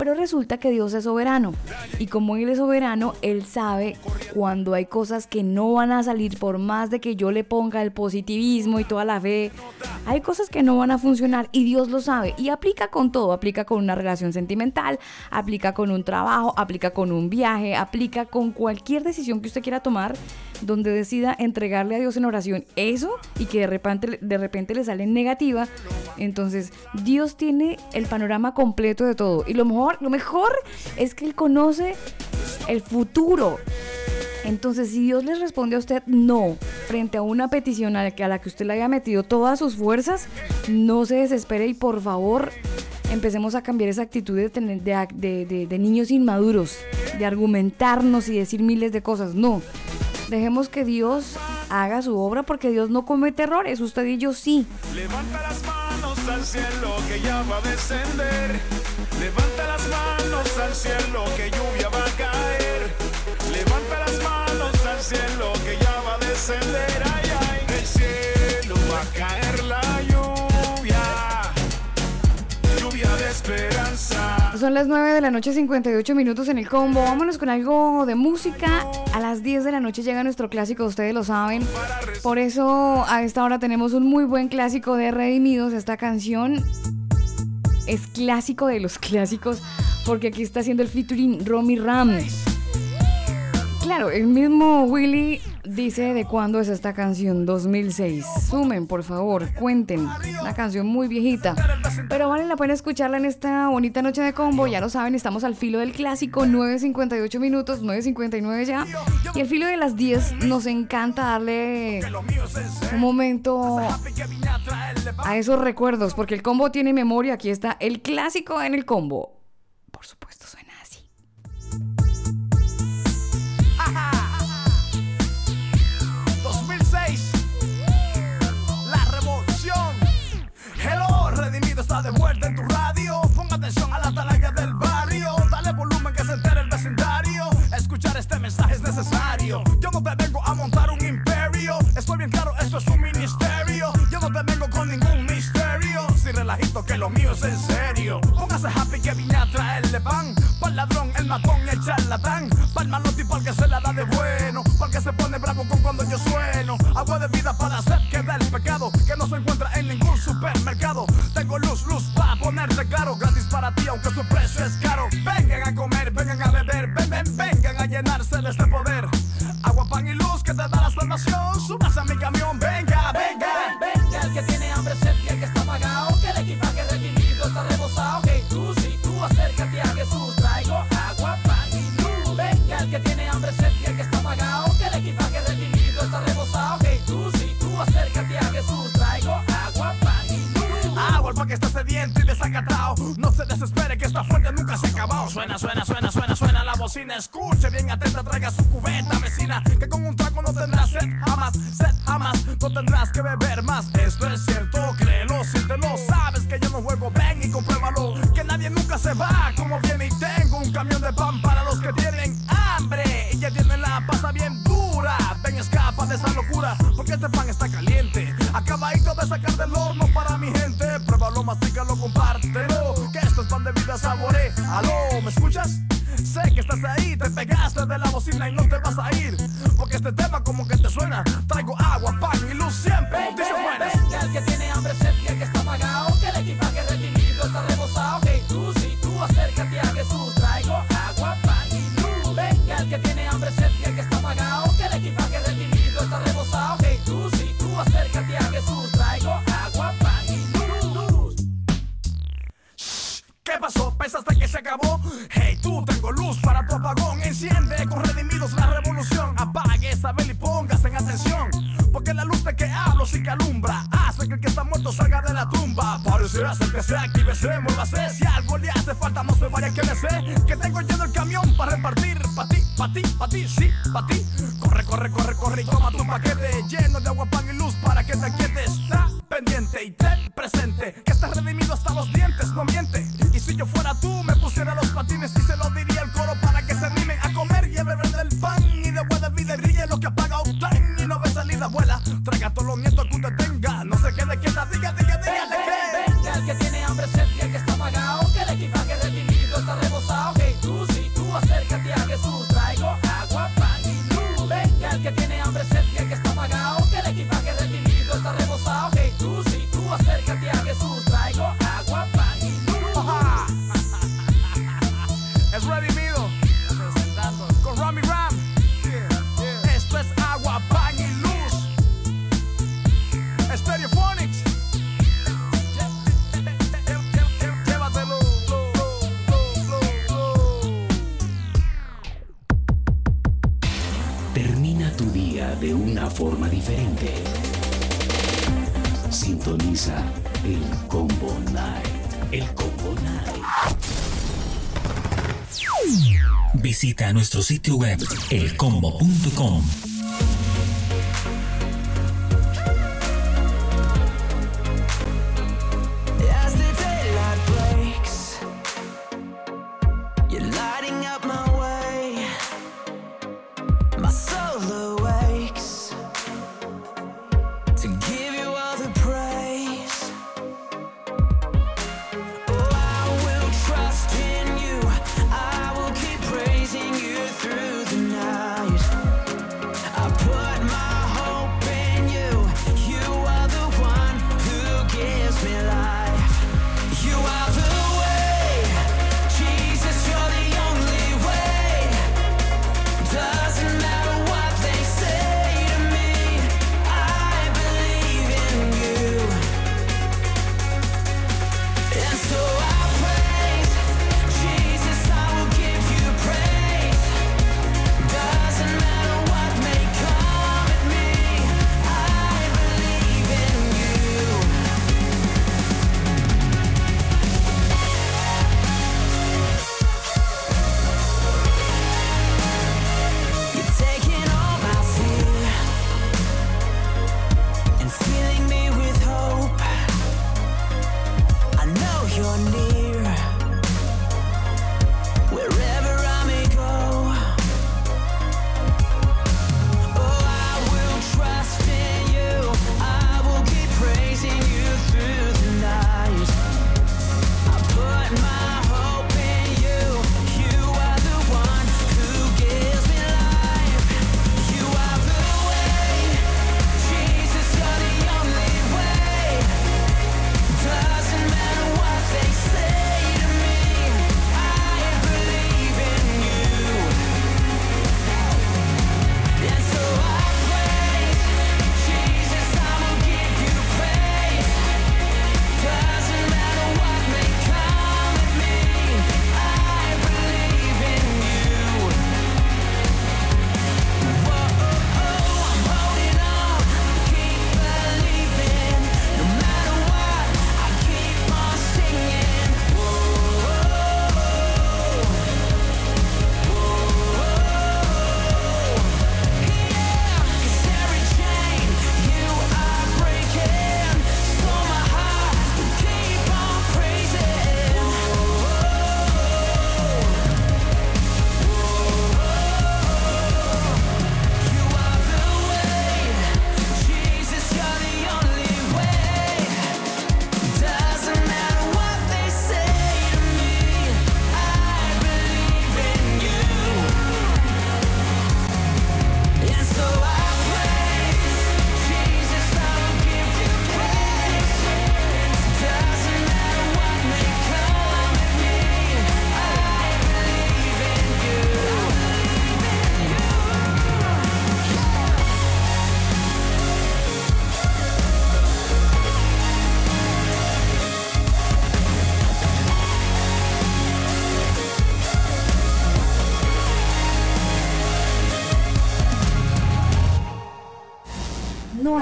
A: Pero resulta que Dios es soberano. Y como Él es soberano, Él sabe cuando hay cosas que no van a salir por más de que yo le ponga el positivismo y toda la fe. Hay cosas que no van a funcionar y Dios lo sabe. Y aplica con todo. Aplica con una relación sentimental, aplica con un trabajo, aplica con un viaje, aplica con cualquier decisión que usted quiera tomar donde decida entregarle a Dios en oración eso y que de repente, de repente le sale negativa. Entonces, Dios tiene el panorama completo de todo. Y lo mejor, lo mejor es que Él conoce el futuro. Entonces, si Dios le responde a usted no frente a una petición a la que, a la que usted le haya metido todas sus fuerzas, no se desespere y por favor empecemos a cambiar esa actitud de niños inmaduros, de argumentarnos y decir miles de cosas. No, dejemos que Dios haga su obra porque Dios no comete errores, usted y yo sí.
L: Levanta las manos al cielo que ya va a descender. Levanta las manos al cielo que lluvia va a caer. Levanta las manos al cielo que ya va a descender. Ay, ay, del cielo va a caer esperanza.
A: Son las 9 de la noche, 58 minutos en el combo. Vámonos con algo de música. A las 10 de la noche llega nuestro clásico, ustedes lo saben. Por eso a esta hora tenemos un muy buen clásico de Redimidos. Esta canción es clásico de los clásicos porque aquí está haciendo el featuring Romy Ram. Claro, el mismo Willy dice de cuándo es esta canción, 2006. Sumen, por favor, cuenten. Una canción muy viejita, pero vale la pena escucharla en esta bonita noche de combo. Ya lo saben, estamos al filo del clásico, 9.58 minutos, 9.59 ya. Y al filo de las 10 nos encanta darle un momento a esos recuerdos, porque el combo tiene memoria. Aquí está el clásico en el combo. Por supuesto,
L: de vuelta en tu radio. Ponga atención a la atalaya del barrio. Dale volumen que se entere el vecindario. Escuchar este mensaje es necesario. Yo no te vengo a montar un imperio. Estoy bien claro, esto es un ministerio. Yo no te vengo con ningún misterio. Sin relajito, que lo mío es en serio. Póngase happy que vine a traerle pan. Pa'l ladrón, el matón, el charlatán. Pa'l malote pa'l que se la da de bueno. Pa'l que se pone bravo con cuando yo sueno. Agua de vida para hacer quedar el pecado. Que no se encuentra en ningún supermercado. Tengo luz, ponerte claro. Gratis para ti, aunque su precio es caro. Vengan a comer, que beber más. Esto es cierto, créelo, siéntelo. Sabes que yo no juego, ven y compruébalo. Que nadie nunca se va como viene. Y tengo un camión de pan para los que tienen hambre. Y ya tienen la pasta bien dura. Ven, escapa de esa locura. Porque este pan está caliente. Acabadito de sacar del horno para mi gente. Pruébalo, mastícalo, compártelo. Que esto es pan de vida, sabore. Aló, ¿me escuchas?
B: sitio web elcombo.com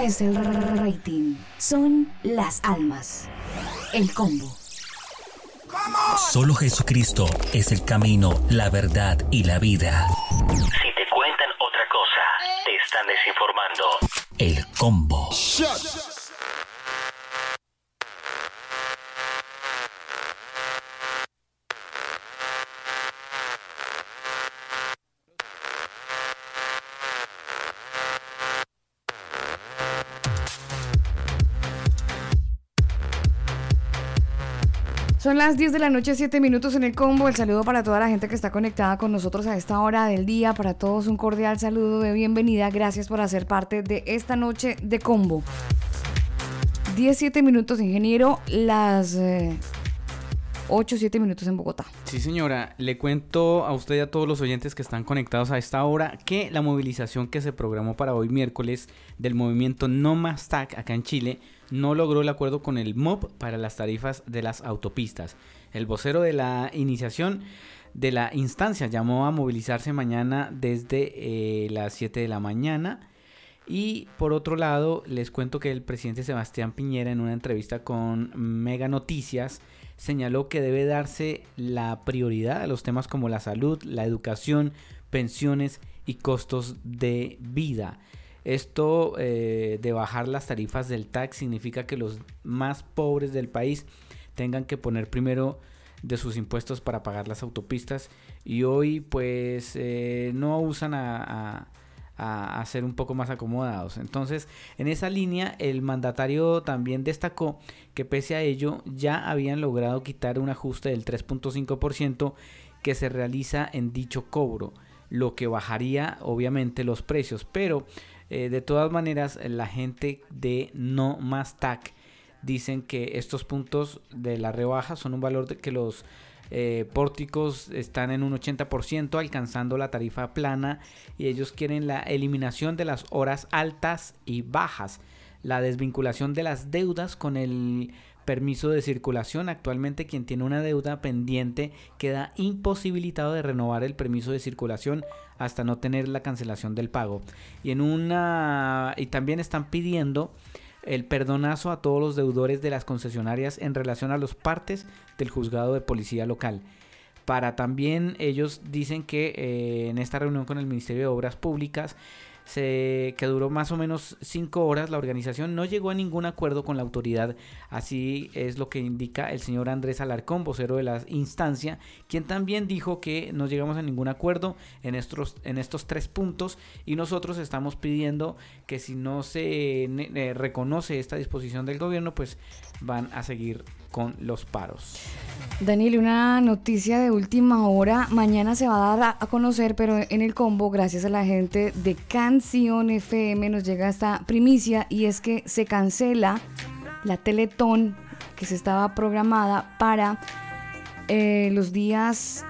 M: es el rating, son las almas. El combo.
B: Solo Jesucristo es el camino, la verdad y la vida.
N: Si te cuentan otra cosa, te están desinformando.
B: El combo.
A: Show. Las 10 de la noche, 7 minutos en el combo. El saludo para toda la gente que está conectada con nosotros a esta hora del día. Para todos un cordial saludo de bienvenida. Gracias por hacer parte de esta noche de combo. 17 minutos, ingeniero. Las eh, 8, 7 minutos en Bogotá.
D: Sí, señora. Le cuento a usted y a todos los oyentes que están conectados a esta hora que la movilización que se programó para hoy miércoles del movimiento No Más TAC acá en Chile no logró el acuerdo con el MOB para las tarifas de las autopistas. El vocero de la iniciación de la instancia llamó a movilizarse mañana desde eh, las 7 de la mañana. Y por otro lado, les cuento que el presidente Sebastián Piñera en una entrevista con Mega Noticias señaló que debe darse la prioridad a los temas como la salud, la educación, pensiones y costos de vida. Esto eh, de bajar las tarifas del tax significa que los más pobres del país tengan que poner primero de sus impuestos para pagar las autopistas y hoy pues eh, no usan a, a, ser un poco más acomodados. Entonces en esa línea el mandatario también destacó que pese a ello ya habían logrado quitar un ajuste del 3.5% que se realiza en dicho cobro, lo que bajaría obviamente los precios, pero eh, de todas maneras, la gente de No Más TAC dicen que estos puntos de la rebaja son un valor de que los eh, pórticos están en un 80%, alcanzando la tarifa plana y ellos quieren la eliminación de las horas altas y bajas, la desvinculación de las deudas con el permiso de circulación. Actualmente quien tiene una deuda pendiente queda imposibilitado de renovar el permiso de circulación hasta no tener la cancelación del pago. Y en una y también están pidiendo el perdonazo a todos los deudores de las concesionarias en relación a los partes del juzgado de policía local. Para también ellos dicen que eh, en esta reunión con el Ministerio de Obras Públicas se, que duró más o menos cinco horas. La organización no llegó a ningún acuerdo con la autoridad. Así es lo que indica el señor Andrés Alarcón, vocero de la instancia, quien también dijo que no llegamos a ningún acuerdo en estos, en estos tres puntos y nosotros estamos pidiendo que si no se eh, reconoce esta disposición del gobierno, pues van a seguir con los paros.
A: Daniel, una noticia de última hora. Mañana se va a dar a conocer, pero en el combo, gracias a la gente de Canción FM, nos llega esta primicia y es que se cancela la Teletón que se estaba programada para eh, los días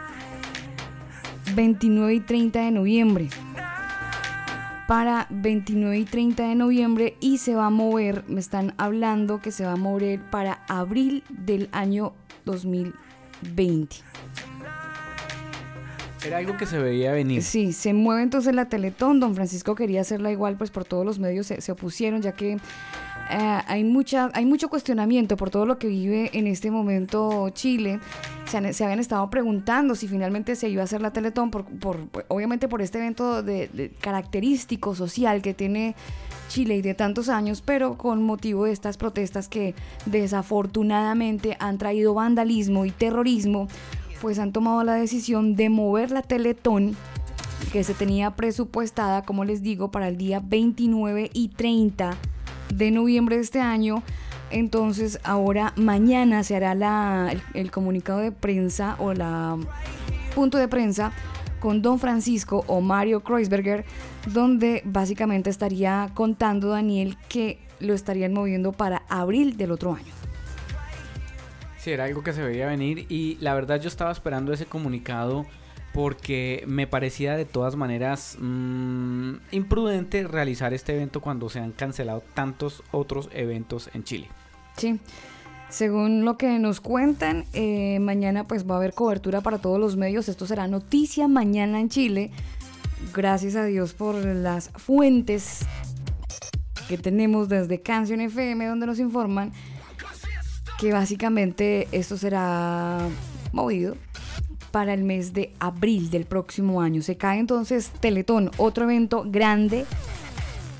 A: 29 y 30 de noviembre para 29 y 30 de noviembre y se va a mover, me están hablando que se va a mover para abril del año 2020.
D: Era algo que se veía venir.
A: Sí, se mueve entonces la Teletón. Don Francisco quería hacerla igual, pues por todos los medios se, se opusieron, ya que eh, hay, mucha, hay mucho cuestionamiento por todo lo que vive en este momento Chile. Se, habían estado preguntando si finalmente se iba a hacer la Teletón, por- obviamente por este evento de, de característico social que tiene Chile y de tantos años, pero con motivo de estas protestas que desafortunadamente han traído vandalismo y terrorismo, pues han tomado la decisión de mover la Teletón que se tenía presupuestada, como les digo, para el día 29 y 30 de noviembre de este año. Entonces ahora mañana se hará la, el, comunicado de prensa o la punto de prensa con don Francisco o Mario Kreuzberger, donde básicamente estaría contando Daniel que lo estarían moviendo para abril del otro año.
D: Sí, era algo que se veía venir y la verdad yo estaba esperando ese comunicado porque me parecía de todas maneras mm, imprudente realizar este evento cuando se han cancelado tantos otros eventos en Chile.
A: Sí. Según lo que nos cuentan, eh, mañana pues va a haber cobertura para todos los medios. Esto será noticia mañana en Chile. Gracias a Dios por las fuentes que tenemos desde Canción FM donde nos informan que básicamente esto será movido para el mes de abril del próximo año. Se cae entonces Teletón, otro evento grande,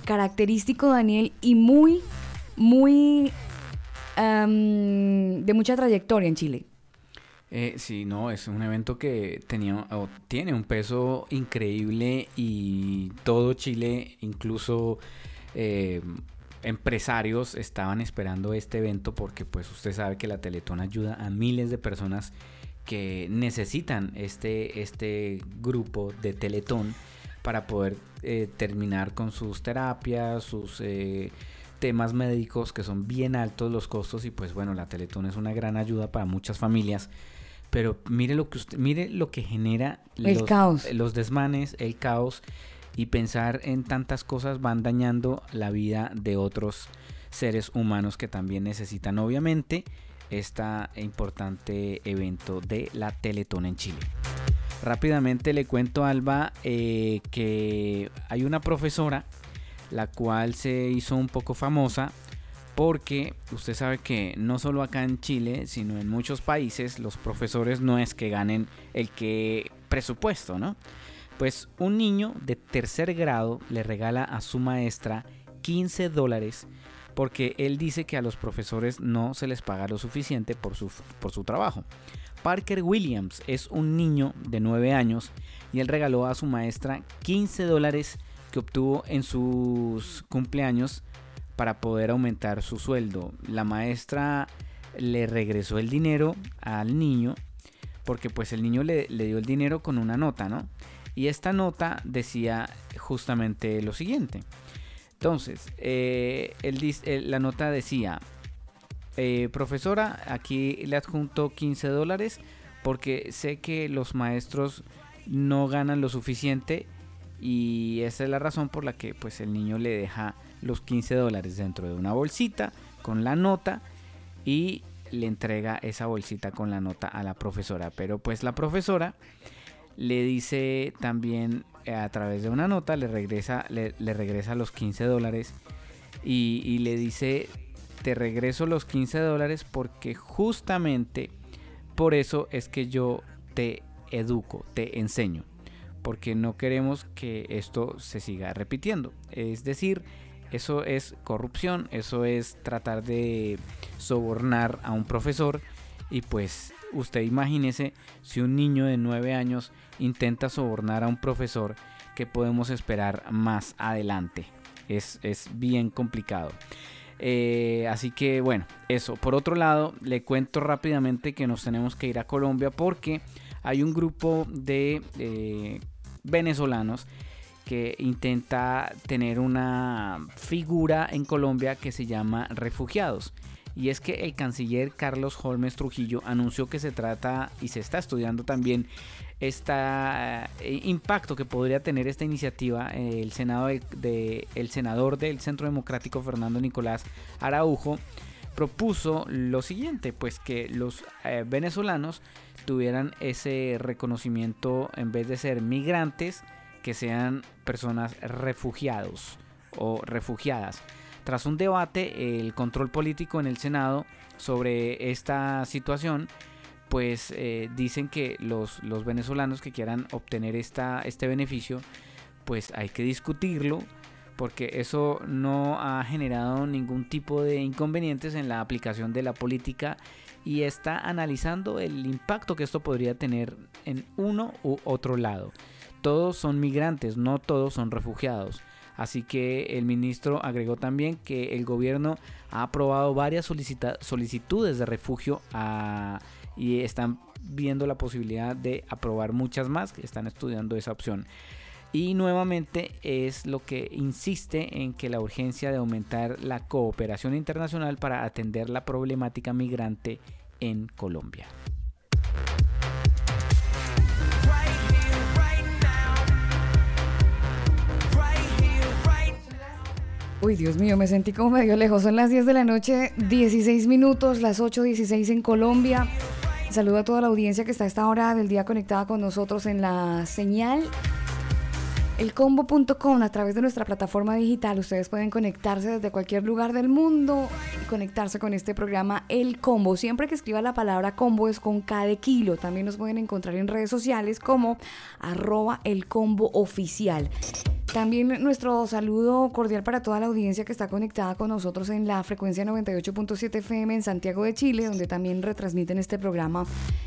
A: característico Daniel y muy, muy em, de mucha trayectoria en Chile.
D: Eh, sí, no, es un evento que tenía o tiene un peso increíble y todo Chile, incluso eh, empresarios estaban esperando este evento porque pues usted sabe que la Teletón ayuda a miles de personas que necesitan este, este grupo de Teletón para poder eh, terminar con sus terapias, sus eh, temas médicos que son bien altos los costos y pues bueno, la Teletón es una gran ayuda para muchas familias. Pero mire lo que usted, mire lo que genera
A: El
D: los,
A: caos.
D: los desmanes, el caos y pensar en tantas cosas van dañando la vida de otros seres humanos que también necesitan obviamente este importante evento de la Teletón en Chile. Rápidamente le cuento Alba eh, que hay una profesora la cual se hizo un poco famosa porque usted sabe que no solo acá en Chile, sino en muchos países los profesores no es que ganen el que presupuesto, ¿no? Pues un niño de tercer grado le regala a su maestra 15 dólares porque él dice que a los profesores no se les paga lo suficiente por su, por su trabajo. Parker Williams es un niño de 9 años y él regaló a su maestra 15 dólares que obtuvo en sus cumpleaños para poder aumentar su sueldo. La maestra le regresó el dinero al niño porque pues el niño le, le dio el dinero con una nota, ¿no? Y esta nota decía justamente lo siguiente. Entonces, eh, eh, la nota decía, eh, profesora, aquí le adjunto 15 dólares porque sé que los maestros no ganan lo suficiente y esa es la razón por la que pues el niño le deja los 15 dólares dentro de una bolsita con la nota y le entrega esa bolsita con la nota a la profesora. Pero pues la profesora le dice también a través de una nota, le regresa, le regresa los 15 dólares y, y le dice, te regreso los 15 dólares porque justamente por eso es que yo te educo, te enseño, porque no queremos que esto se siga repitiendo. Es decir, eso es corrupción, eso es tratar de sobornar a un profesor y pues usted imagínese si un niño de 9 años intenta sobornar a un profesor, que podemos esperar más adelante? Es, es bien complicado. Eh, así que bueno, eso. Por otro lado, le cuento rápidamente que nos tenemos que ir a Colombia porque hay un grupo de eh, venezolanos que intenta tener una figura en Colombia que se llama refugiados. Y es que el canciller Carlos Holmes Trujillo anunció que se trata y se está estudiando también este impacto que podría tener esta iniciativa. eh, El, senado de, el senador del Centro Democrático Fernando Nicolás Araujo propuso lo siguiente, pues que los eh, venezolanos tuvieran ese reconocimiento en vez de ser migrantes, que sean personas refugiados o refugiadas. Tras un debate, el control político en el Senado sobre esta situación, pues eh, dicen que los, los venezolanos que quieran obtener esta, este beneficio, pues hay que discutirlo, porque eso no ha generado ningún tipo de inconvenientes en la aplicación de la política y está analizando el impacto que esto podría tener en uno u otro lado. Todos son migrantes, no todos son refugiados. Así que el ministro agregó también que el gobierno ha aprobado varias solicitudes de refugio a- y están viendo la posibilidad de aprobar muchas más, que están estudiando esa opción. Y nuevamente es lo que insiste en que la urgencia de aumentar la cooperación internacional para atender la problemática migrante en Colombia.
A: Uy, Dios mío, me sentí como medio lejos. Son las 10 de la noche, 16 minutos, las 8.16 en Colombia. Saludo a toda la audiencia que está a esta hora del día conectada con nosotros en la señal. Elcombo.com a través de nuestra plataforma digital. Ustedes pueden conectarse desde cualquier lugar del mundo y conectarse con este programa El Combo. Siempre que escriba la palabra combo es con K de kilo. También nos pueden encontrar en redes sociales como arroba el combo oficial. También nuestro saludo cordial para toda la audiencia que está conectada con nosotros en la frecuencia 98.7 FM en Santiago de Chile, donde también retransmiten este programa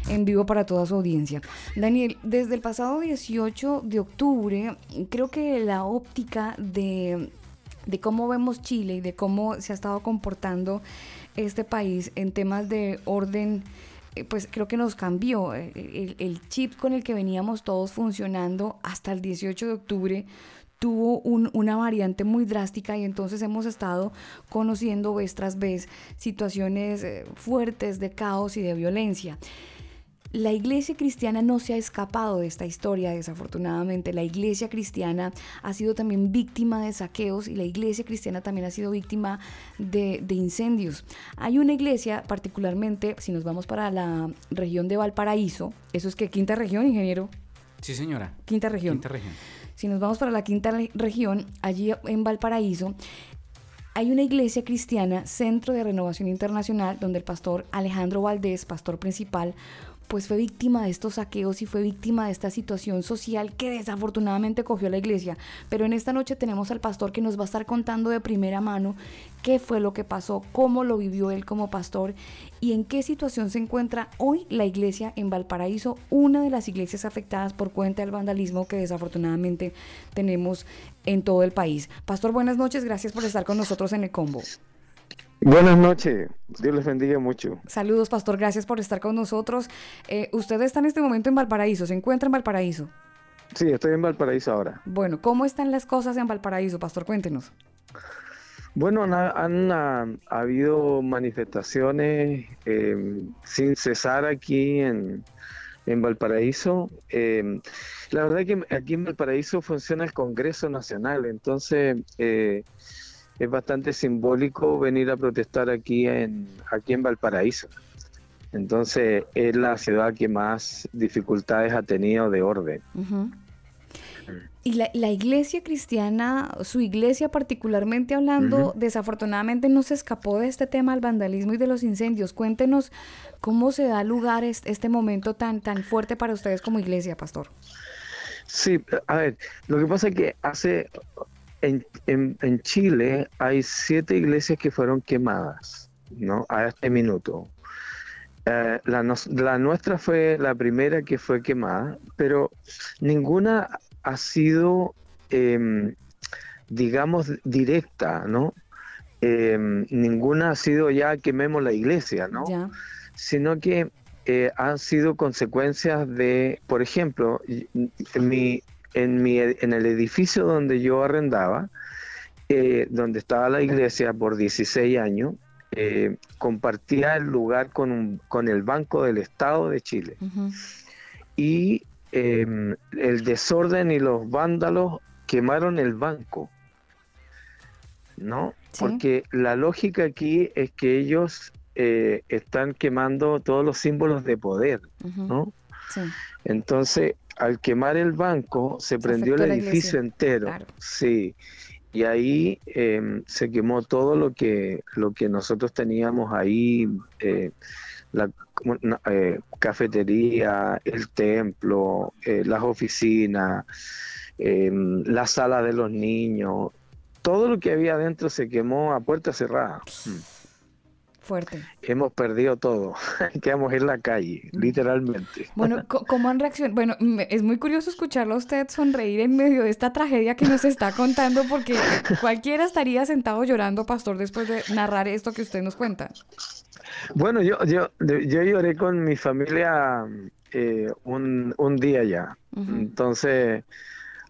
A: en vivo para toda su audiencia. Daniel, desde el pasado 18 de octubre, creo que la óptica de cómo vemos Chile y de cómo se ha estado comportando este país en temas de orden, eh, pues creo que nos cambió. Eh, El, chip con el que veníamos todos funcionando hasta el 18 de octubre tuvo un- una variante muy drástica y entonces hemos estado conociendo vez tras vez situaciones eh, fuertes de caos y de violencia. La iglesia cristiana no se ha escapado de esta historia, desafortunadamente. La iglesia cristiana ha sido también víctima de saqueos y la iglesia cristiana también ha sido víctima de, de incendios. Hay una iglesia, particularmente, si nos vamos para la región de Valparaíso, eso es que quinta región, ingeniero,
D: Sí, señora.
A: quinta región.
D: Quinta región.
A: Si nos vamos para la quinta re- región, allí en Valparaíso, hay una iglesia cristiana, Centro de Renovación Internacional, donde el pastor Alejandro Valdés, pastor principal, pues fue víctima de estos saqueos y fue víctima de esta situación social que desafortunadamente cogió la iglesia. Pero en esta noche tenemos al pastor que nos va a estar contando de primera mano qué fue lo que pasó, cómo lo vivió él como pastor y en qué situación se encuentra hoy la iglesia en Valparaíso, una de las iglesias afectadas por cuenta del vandalismo que desafortunadamente tenemos en todo el país. Pastor, buenas noches, gracias por estar con nosotros en el combo.
O: Buenas noches, Dios les bendiga mucho.
A: Saludos, pastor, gracias por estar con nosotros. Eh, usted está en este momento en Valparaíso, se encuentra en Valparaíso.
O: Sí, estoy en Valparaíso ahora.
A: Bueno, ¿cómo están las cosas en Valparaíso, pastor? Cuéntenos.
O: Bueno, han, han, ah, habido manifestaciones eh, sin cesar aquí en, en Valparaíso. Eh, la verdad que aquí en Valparaíso funciona el Congreso Nacional, entonces eh, es bastante simbólico venir a protestar aquí en, aquí en Valparaíso. Entonces es la ciudad que más dificultades ha tenido de orden.
A: Y la, la iglesia cristiana, su iglesia particularmente hablando, desafortunadamente no se escapó de este tema del vandalismo y de los incendios. Cuéntenos cómo se da lugar est- este momento tan, tan fuerte para ustedes como iglesia, pastor.
O: Sí, a ver, lo que pasa es que hace en, en, en Chile hay siete iglesias que fueron quemadas, ¿no? A este minuto. Eh, la, nos- la nuestra fue la primera que fue quemada, pero ninguna ha sido, em, digamos, directa, ¿no? Em, ninguna ha sido ya quememos la iglesia, ¿no?
A: Ya.
O: sino que eh, han sido consecuencias de, por ejemplo, mi, en, mi, en el edificio donde yo arrendaba, eh, donde estaba la iglesia por 16 años, eh, compartía el lugar con, un- con el Banco del Estado de Chile. Y eh, el desorden y los vándalos quemaron el banco. ¿No?
P: Sí.
O: Porque la lógica aquí es que ellos eh, están quemando todos los símbolos de poder, ¿no?
A: Sí.
O: Entonces, al quemar el banco, se prendió el edificio entero.
A: claro.
O: Sí. Y ahí eh, se quemó todo lo que, lo que nosotros teníamos ahí, eh, la eh, cafetería, el templo, eh, las oficinas, eh, la sala de los niños, todo lo que había adentro se quemó a puerta cerrada. Mm.
A: Fuerte.
O: Hemos perdido todo, quedamos en la calle, literalmente.
A: Bueno, ¿cómo han reaccionado? Bueno, es muy curioso escucharlo a usted sonreír en medio de esta tragedia que nos está contando, porque cualquiera estaría sentado llorando, pastor, después de narrar esto que usted nos cuenta.
O: Bueno, yo, yo, yo lloré con mi familia eh, un, un día ya. Entonces,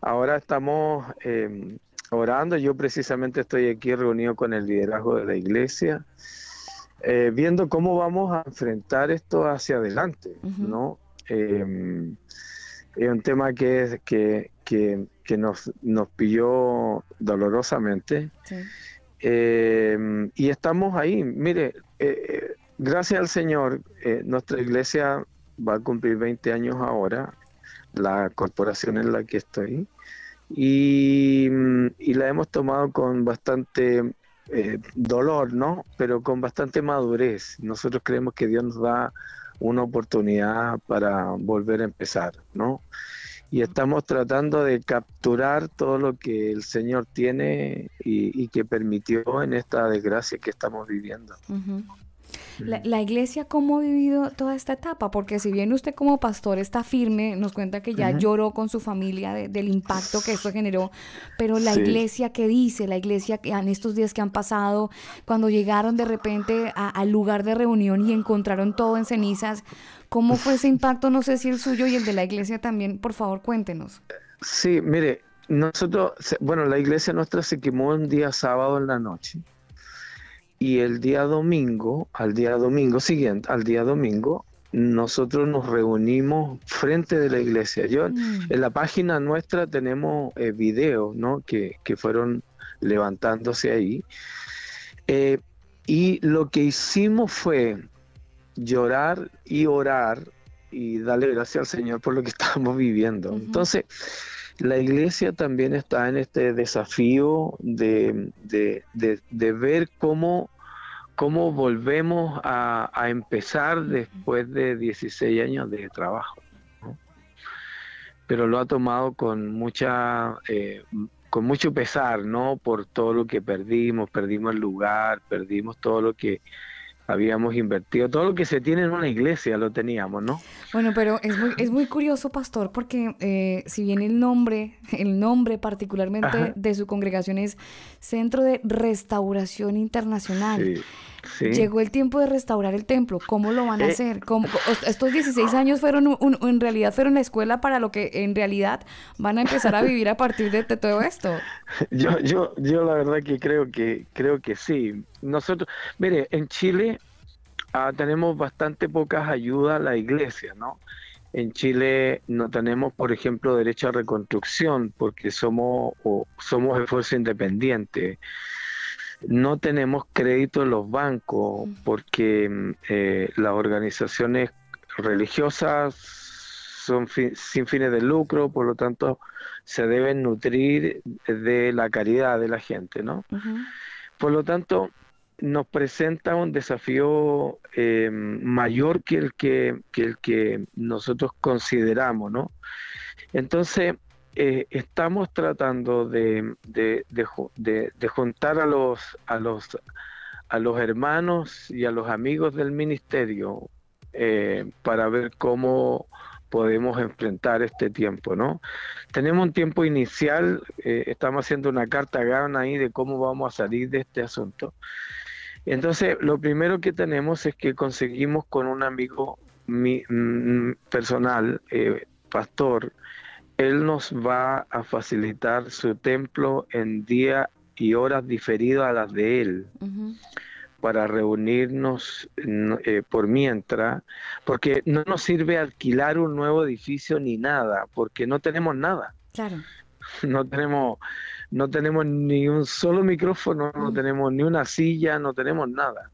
O: ahora estamos eh, orando. Yo precisamente estoy aquí reunido con el liderazgo de la iglesia, eh, viendo cómo vamos a enfrentar esto hacia adelante, ¿no? Eh, es un tema que, es- que, que, que nos, nos pilló dolorosamente. Eh, y estamos ahí. Mire, eh, gracias al Señor, eh, nuestra iglesia va a cumplir 20 años ahora, la corporación en la que estoy, y, y la hemos tomado con bastante eh, dolor, ¿no? Pero con bastante madurez. Nosotros creemos que Dios nos da una oportunidad para volver a empezar, ¿no? y estamos tratando de capturar todo lo que el Señor tiene y, que permitió en esta desgracia que estamos viviendo.
A: La, la iglesia, ¿cómo ha vivido toda esta etapa? Porque si bien usted como pastor está firme, nos cuenta que ya lloró con su familia de- del impacto que esto generó, pero la
O: Sí.
A: iglesia, ¿qué dice? La iglesia que en estos días que han pasado, cuando llegaron de repente a- al lugar de reunión y encontraron todo en cenizas, ¿cómo fue ese impacto? No sé si el suyo y el de la iglesia también, por favor, cuéntenos.
O: Sí, mire, nosotros, bueno, la iglesia nuestra se quemó un día sábado en la noche y el día domingo, al día domingo siguiente, al día domingo, nosotros nos reunimos frente de la iglesia. Yo en la página nuestra tenemos eh, videos, ¿no? Que, que fueron levantándose ahí. Eh, y lo que hicimos fue llorar y orar y darle gracias al Señor por lo que estamos viviendo. Entonces, la iglesia también está en este desafío de, de- de- ver cómo, cómo volvemos a, empezar después de 16 años de trabajo. Pero lo ha tomado con mucha... eh, con mucho pesar, ¿no? Por todo lo que perdimos, perdimos el lugar, perdimos todo lo que habíamos invertido, todo lo que se tiene en una iglesia lo teníamos, ¿no?
A: Bueno, pero es muy, es muy curioso, pastor, porque eh, si bien el nombre, el nombre particularmente
O: Ajá.
A: de su congregación es Centro de Restauración Internacional,
O: Sí, sí.
A: llegó el tiempo de restaurar el templo. ¿Cómo lo van a
O: Eh.
A: hacer? ¿Cómo- o- estos 16 años fueron, un- un- en realidad fueron la escuela para lo que en realidad van a empezar a vivir a partir de, de todo esto.
O: Yo, yo, yo la verdad que creo que creo que sí. Nosotros, mire, en Chile ah, tenemos bastante pocas ayudas a la iglesia, ¿no? En Chile no tenemos, por ejemplo, derecho a reconstrucción porque somos o somos esfuerzo independiente. No tenemos crédito en los bancos porque mm, eh, las organizaciones religiosas son fi- sin fines de lucro, por lo tanto se deben nutrir de la caridad de la gente, ¿no? Por lo tanto, nos presenta un desafío eh, mayor que el que, que el que nosotros consideramos, ¿no? Entonces, eh, estamos tratando de, de- de ju- de- de juntar a los, a, los, a los hermanos y a los amigos del ministerio eh, para ver cómo podemos enfrentar este tiempo, ¿no? Tenemos un tiempo inicial, eh, estamos haciendo una carta gana ahí de cómo vamos a salir de este asunto. Entonces, lo primero que tenemos es que conseguimos con un amigo mi- mm, personal, pastor, él nos va a facilitar su templo en día y horas diferidas a las de él para reunirnos mm, eh, por mientras, porque no nos sirve alquilar un nuevo edificio ni nada, porque no tenemos nada.
A: Claro.
O: No tenemos, no tenemos ni un solo micrófono, no tenemos ni una silla, no tenemos nada.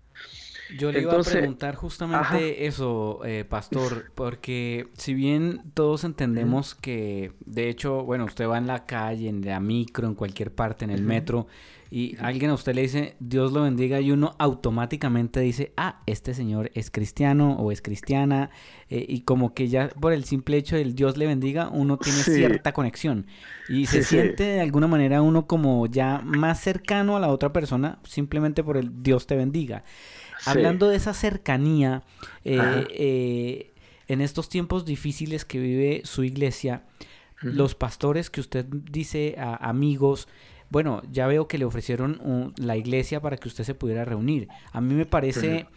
D: Yo le
O: Entonces-
D: iba a preguntar justamente
O: Ajá.
D: eso, eh, Pastor, porque si bien todos entendemos que, de hecho, bueno, usted va en la calle, en la micro, en cualquier parte, en el metro, y alguien a usted le dice, Dios lo bendiga, y uno automáticamente dice, ah, este señor es cristiano o es cristiana, eh, y como que ya por el simple hecho del Dios le bendiga, uno tiene
O: Sí.
D: cierta conexión, y se
O: sí.
D: siente de alguna manera uno como ya más cercano a la otra persona, simplemente por el Dios te bendiga.
O: Sí.
D: Hablando de esa cercanía, eh, eh, en estos tiempos difíciles que vive su iglesia, los pastores que usted dice a amigos, bueno, ya veo que le ofrecieron un- la iglesia para que usted se pudiera reunir. A mí me parece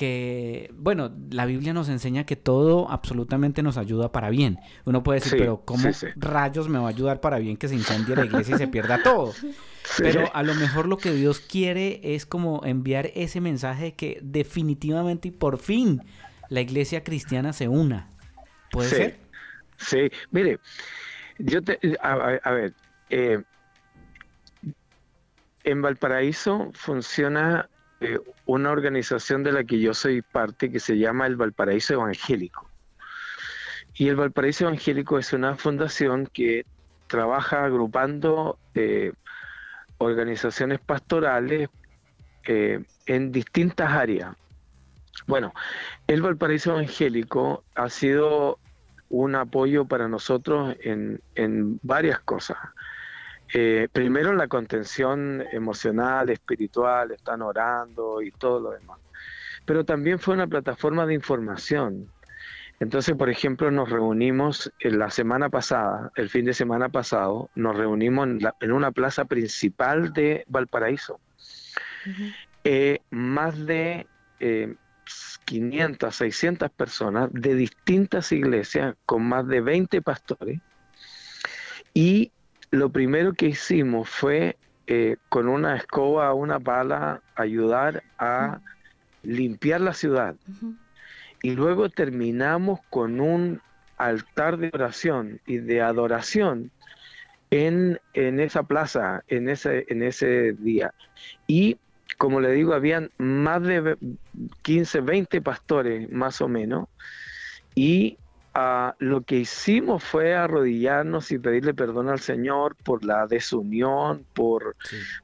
D: que, bueno, la Biblia nos enseña que todo absolutamente nos ayuda para bien. Uno puede decir,
O: Sí,
D: pero ¿cómo
O: sí, sí.
D: rayos me va a ayudar para bien que se incendie la iglesia y se pierda todo? Pero a lo mejor lo que Dios quiere es como enviar ese mensaje de que definitivamente y por fin la iglesia cristiana se una. ¿Puede ser?
O: Sí, mire, yo te, a, ver, eh, en Valparaíso funciona una organización de la que yo soy parte que se llama el Valparaíso Evangélico. Y el Valparaíso Evangélico es una fundación que trabaja agrupando eh, organizaciones pastorales eh, en distintas áreas. Bueno, el Valparaíso Evangélico ha sido un apoyo para nosotros en, en varias cosas. Eh, primero la contención emocional, espiritual, están orando y todo lo demás. pero también fue una plataforma de información. Entonces, por ejemplo, nos reunimos en la semana pasada, el fin de semana pasado, nos reunimos en, la- en una plaza principal de Valparaíso. Eh, más de eh, 500, 600 personas de distintas iglesias con más de 20 pastores. Y lo primero que hicimos fue eh, con una escoba, una pala, ayudar a limpiar la ciudad. Y luego terminamos con un altar de oración y de adoración en, en esa plaza, en ese, en ese día. Y como le digo, habían más de ve- 15, 20 pastores más o menos. Y lo que hicimos fue arrodillarnos y pedirle perdón al Señor por la desunión, por,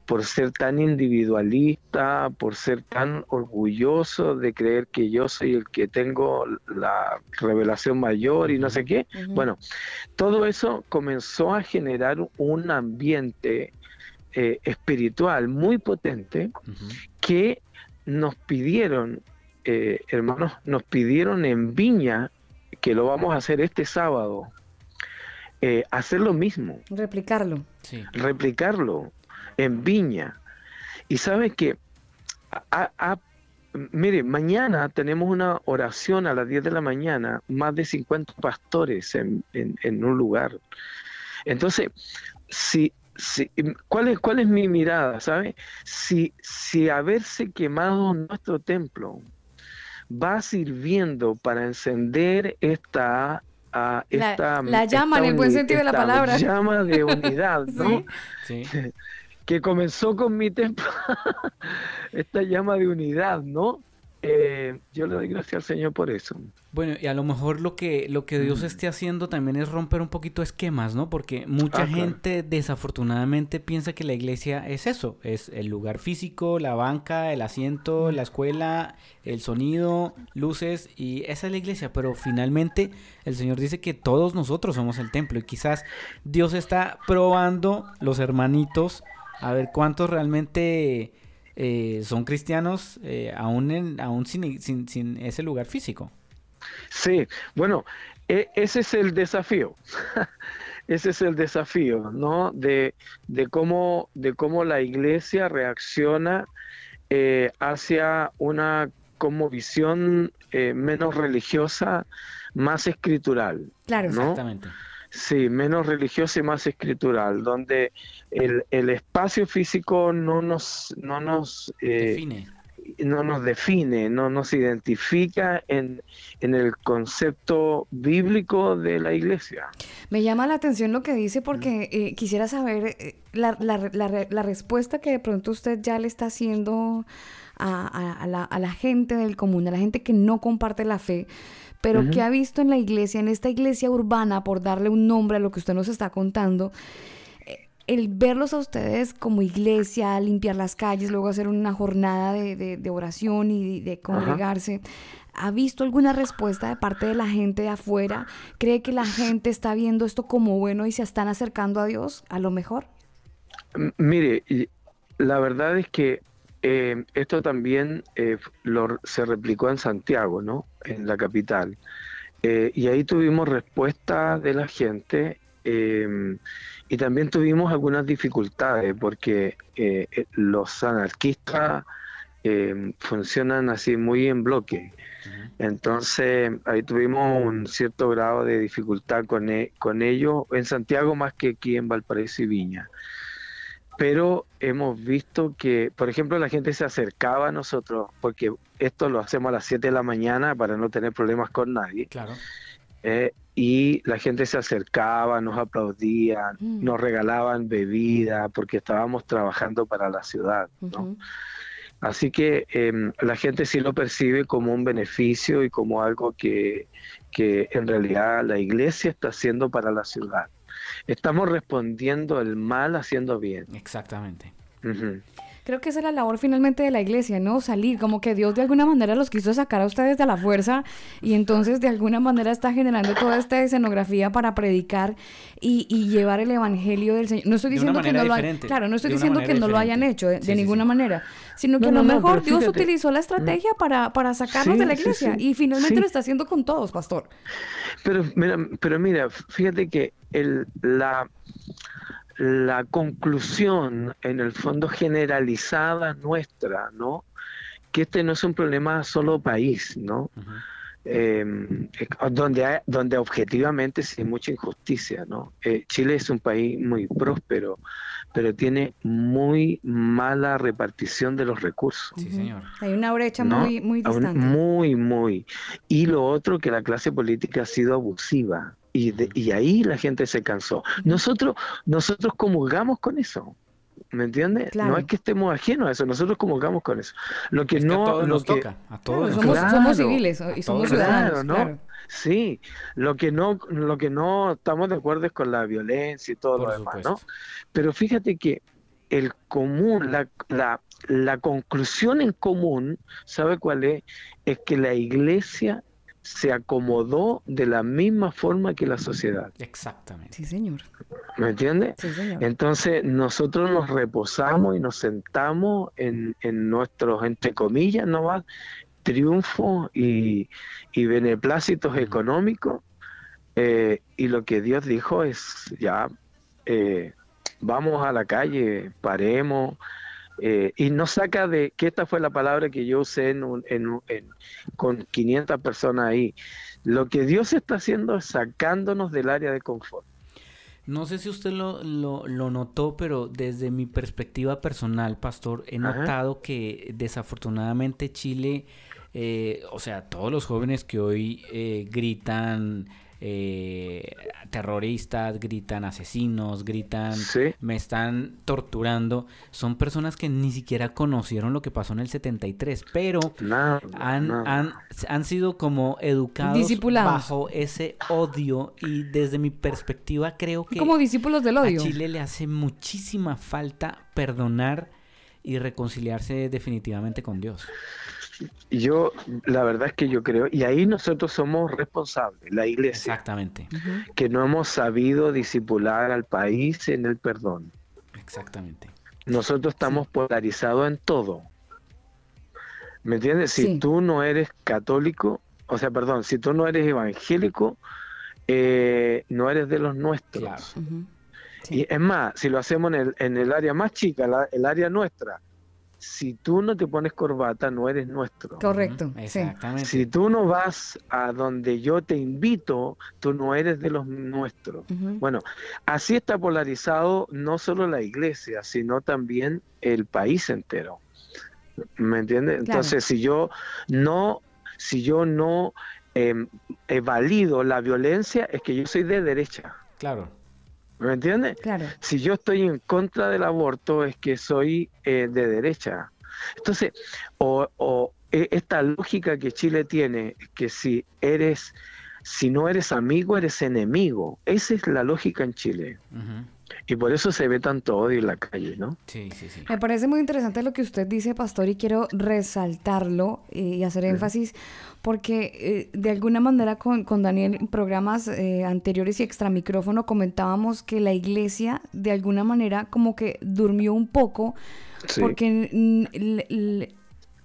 O: por ser tan individualista, por ser tan orgulloso de creer que yo soy el que tengo la revelación mayor y no sé qué. Bueno, todo eso comenzó a generar un ambiente eh, espiritual muy potente que nos pidieron, eh, hermanos, nos pidieron en Viña, que lo vamos a hacer este sábado, eh, hacer lo mismo
A: Replicarlo.
O: replicarlo en Viña. Y sabe que, a- a- mire, mañana tenemos una oración a las 10 de la mañana, más de 50 pastores en, en- en un lugar. Entonces, si, si, ¿cuál, es, ¿cuál es mi mirada? ¿Sabe? Si, si haberse quemado nuestro templo va sirviendo para encender esta... ah,
A: La-
O: esta-
A: la llama
O: esta
A: en el buen sentido de la palabra.
O: llama de unidad, ¿no?
D: Sí.
O: que comenzó con mi templo, esta llama de unidad, ¿no? Eh, yo le doy gracias al Señor por eso.
D: Bueno, y a lo mejor lo que, lo que Dios esté haciendo también es romper un poquito esquemas, ¿no? Porque mucha
O: Ah, claro.
D: gente desafortunadamente piensa que la iglesia es eso, es el lugar físico, la banca, el asiento, la escuela, el sonido, luces, y esa es la iglesia, pero finalmente el Señor dice que todos nosotros somos el templo y quizás Dios está probando los hermanitos a ver cuántos realmente eh, son cristianos eh, aún, en, aún sin, sin, sin ese lugar físico.
O: Sí, bueno, e- ese es el desafío. ese es el desafío, ¿no? De, de cómo, de cómo la iglesia reacciona eh, hacia una como visión eh, menos religiosa, más escritural.
A: Claro,
O: ¿no?
D: Exactamente.
O: Sí, menos religiosa y más escritural, donde el, el espacio físico no nos, no nos eh,
D: Define.
O: no nos define, no nos identifica en, en el concepto bíblico de la iglesia.
A: Me llama la atención lo que dice porque eh, quisiera saber eh, la, la- la re- la respuesta que de pronto usted ya le está haciendo a, a- a la, a la gente del común, a la gente que no comparte la fe, pero
P: Ujú.
A: que ha visto en la iglesia, en esta iglesia urbana, por darle un nombre a lo que usted nos está contando, eh, el verlos a ustedes como iglesia, limpiar las calles, luego hacer una jornada de, de- de oración y de, de congregarse, ¿ha visto alguna respuesta de parte de la gente de afuera? ¿Cree que la gente está viendo esto como bueno y se están acercando a Dios? A lo mejor.
O: M- Mire, la verdad es que eh, esto también eh, lo- se replicó en Santiago, ¿no? En la capital. Eh, y ahí tuvimos respuesta de la gente eh, y también tuvimos algunas dificultades porque los anarquistas eh, funcionan así muy en bloque. Entonces ahí tuvimos un cierto grado de dificultad con, e- con ellos en Santiago más que aquí en Valparaíso y Viña pero hemos visto que, por ejemplo, la gente se acercaba a nosotros, porque esto lo hacemos a las 7 de la mañana para no tener problemas con nadie.
D: Claro.
O: eh, y la gente se acercaba, nos aplaudían,
P: Mm.
O: nos regalaban bebida, porque estábamos trabajando para la ciudad. ¿no? Así que em, la gente sí lo percibe como un beneficio y como algo que, que en realidad la iglesia está haciendo para la ciudad. Estamos respondiendo el mal haciendo bien.
D: Exactamente.
A: Creo que esa es la labor finalmente de la iglesia, ¿no? Salir, como que Dios de alguna manera los quiso sacar a ustedes de la fuerza y entonces de alguna manera está generando toda esta escenografía para predicar y, y llevar el evangelio del Señor. No estoy diciendo que no lo hayan, claro, no estoy diciendo que no lo hayan hecho de, de
D: Sí,
A: ninguna
D: sí.
A: manera, sino que
O: No,
A: a lo mejor Dios
O: fíjate.
A: utilizó la estrategia para, para sacarnos
O: Sí,
A: de la
O: sí,
A: iglesia
O: sí.
A: y finalmente
O: Sí.
A: lo está haciendo con todos, pastor.
O: Pero mira, pero mira, fíjate que el, la, la conclusión, en el fondo generalizada nuestra, ¿no? Que este no es un problema solo país, ¿no? Eh, eh, donde, hay- donde objetivamente sí hay mucha injusticia, ¿no? Eh, Chile es un país muy próspero, pero tiene muy mala repartición de los recursos.
D: Sí, señor.
A: Hay una brecha
O: ¿no?
A: muy, muy distante.
O: Muy, muy. Y lo otro, que la clase política ha sido abusiva. Y, de- y ahí la gente se cansó. Nosotros, nosotros comulgamos con eso. ¿Me entiendes?
A: Claro.
O: No es que estemos ajenos a eso, nosotros comulgamos con eso. Lo que
D: Es que a
O: no.
D: todos
O: lo
D: nos
O: que-
D: toca, a todos
A: Claro,
D: nos
A: somos,
D: toca.
A: somos civiles y somos
D: todos.
A: ciudadanos.
O: Claro, ¿no?
A: claro.
O: Sí, lo que no, lo que no estamos de acuerdo es con la violencia y todo
D: Por
O: lo demás,
D: supuesto.
O: ¿no? Pero fíjate que el común, la, la, la conclusión en común, ¿sabe cuál es? Es que la iglesia se acomodó de la misma forma que la sociedad.
D: Exactamente.
A: Sí, señor.
O: ¿Me entiendes?
A: Sí, señor.
O: Entonces nosotros nos reposamos y nos sentamos en, en nuestros, entre comillas, no va triunfos y, y beneplácitos económicos. eh, y lo que Dios dijo es, ya, eh, vamos a la calle, paremos. Eh, y no saca de, que esta fue la palabra que yo usé en un- en un- en- con 500 personas ahí. Lo que Dios está haciendo es sacándonos del área de confort.
D: No sé si usted lo, lo, lo notó, pero desde mi perspectiva personal, pastor, he
O: Ajá.
D: notado que desafortunadamente Chile, eh, o sea, todos los jóvenes que hoy eh, gritan eh, terroristas, gritan asesinos, gritan
O: Sí.
D: me están torturando, son personas que ni siquiera conocieron lo que pasó en el 73, pero han, han, han sido como educados bajo ese odio y desde mi perspectiva creo que
A: Como discípulos del odio.
D: a Chile le hace muchísima falta perdonar y reconciliarse definitivamente con Dios.
O: Yo, la verdad es que yo creo, y ahí nosotros somos responsables, la iglesia,
D: Exactamente,
O: que no hemos sabido disipular al país en el perdón.
D: exactamente.
O: Nosotros estamos polarizados en todo. ¿Me entiendes? Si
A: Sí.
O: tú no eres católico, o sea, perdón, si tú no eres evangélico, eh, no eres de los nuestros.
D: Claro.
O: Y es más, si lo hacemos en el, en el área más chica, la- el área nuestra, si tú no te pones corbata, no eres nuestro.
A: Correcto.
D: Exactamente.
O: Si tú no vas a donde yo te invito, tú no eres de los nuestros. Bueno, así está polarizado no solo la iglesia, sino también el país entero. ¿Me entiendes?
A: Claro.
O: Entonces, si yo no, si yo no em, eh, valido la violencia, es que yo soy de derecha.
D: Claro.
O: ¿Me entiendes?
A: Claro.
O: Si yo estoy en contra del aborto, es que soy eh, de derecha. Entonces, o, o, eh, esta lógica que Chile tiene, que si eres, si no eres amigo, eres enemigo. Esa es la lógica en Chile. Y por eso se ve tanto odio en la calle, ¿no?
D: Sí, sí, sí.
A: Me parece muy interesante lo que usted dice, pastor, y quiero resaltarlo eh, y hacer énfasis, porque eh, de alguna manera con, con Daniel en programas eh, anteriores y extra micrófono comentábamos que la iglesia de alguna manera como que durmió un poco,
O: Sí.
A: porque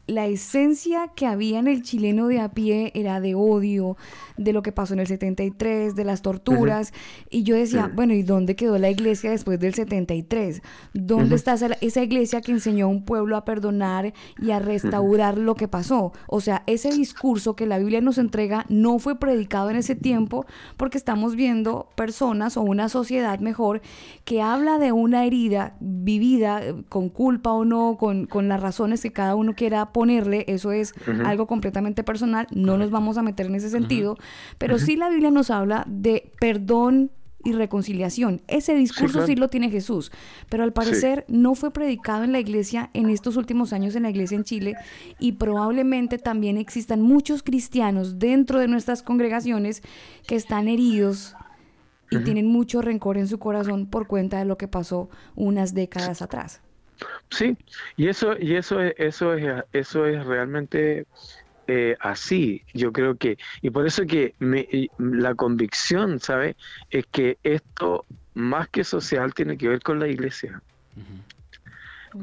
A: la esencia que había en el chileno de a pie era de odio, de lo que pasó en el 73, de las torturas. Y yo decía, bueno, ¿y dónde quedó la iglesia después del 73? ¿Dónde está esa, esa iglesia que enseñó a un pueblo a perdonar y a restaurar lo que pasó? O sea, ese discurso que la Biblia nos entrega no fue predicado en ese tiempo porque estamos viendo personas o una sociedad mejor que habla de una herida vivida eh, con culpa o no, con, con las razones que cada uno quiera ponerle, eso es algo completamente personal, no nos vamos a meter en ese sentido, pero sí la Biblia nos habla de perdón y reconciliación. Ese discurso sí,
O: claro.
A: lo tiene Jesús, pero al parecer no fue predicado en la iglesia en estos últimos años en la iglesia en Chile y probablemente también existan muchos cristianos dentro de nuestras congregaciones que están heridos y tienen mucho rencor en su corazón por cuenta de lo que pasó unas décadas atrás.
O: Sí, y eso, y eso es, eso es, eso es realmente eh, así. Yo creo que, y por eso que me- la convicción, ¿sabe? Es que esto, más que social, tiene que ver con la iglesia.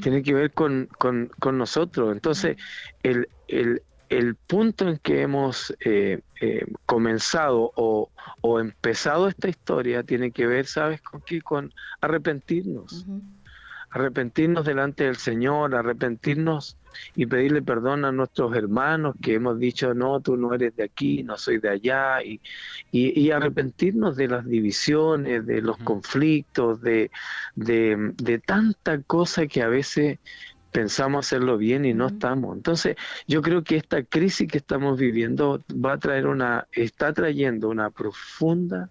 O: Tiene que ver con, con, con nosotros. Entonces, el, el, el punto en que hemos eh, eh, comenzado o, o empezado esta historia tiene que ver, ¿sabes con qué? Con arrepentirnos arrepentirnos delante del Señor, arrepentirnos y pedirle perdón a nuestros hermanos que hemos dicho, no, tú no eres de aquí, no soy de allá, y, y, y arrepentirnos de las divisiones, de los conflictos, de, de, de tanta cosa que a veces pensamos hacerlo bien y no estamos. Entonces, yo creo que esta crisis que estamos viviendo va a traer una, está trayendo una profunda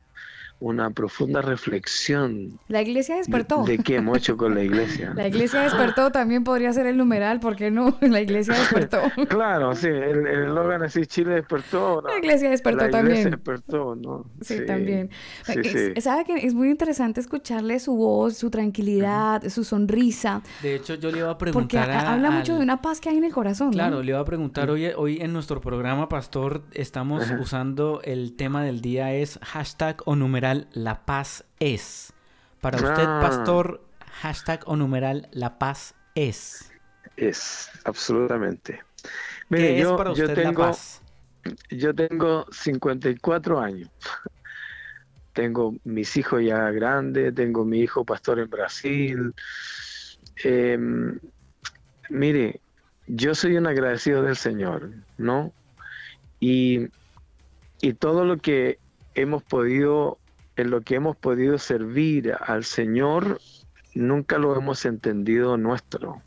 O: una profunda reflexión
A: La iglesia despertó.
O: de qué hemos hecho con la iglesia.
A: La iglesia despertó también podría ser el numeral, ¿por qué no? La iglesia despertó.
O: Claro, sí, el eslogan así, Chile despertó. ¿no?
A: La iglesia despertó
O: La iglesia
A: también.
O: despertó, ¿no?
A: Sí, también.
O: Sí, sí.
A: Sabe que es muy interesante escucharle su voz, su tranquilidad, su sonrisa,
D: De hecho, yo le iba a
A: porque
D: preguntar
A: ha-
D: a-
A: habla mucho
D: al-
A: de una paz que hay en el corazón. ¿no?
D: Claro, le iba a preguntar hoy, hoy en nuestro programa, Pastor, estamos
A: Ajá.
D: usando el tema del día es hashtag o numeral la paz es. Para usted,
O: Ah.
D: Pastor, hashtag o numeral la paz es.
O: Es, absolutamente.
D: ¿Qué
O: Mire,
D: es
O: yo,
D: para
O: yo
D: usted la
O: tengo,
D: paz?
O: yo tengo 54 años. Tengo mis hijos ya grandes, tengo mi hijo pastor en Brasil. Em, mire, yo soy un agradecido del Señor, ¿no? Y, y todo lo que hemos podido, en lo que hemos podido servir al Señor, nunca lo hemos entendido nuestro.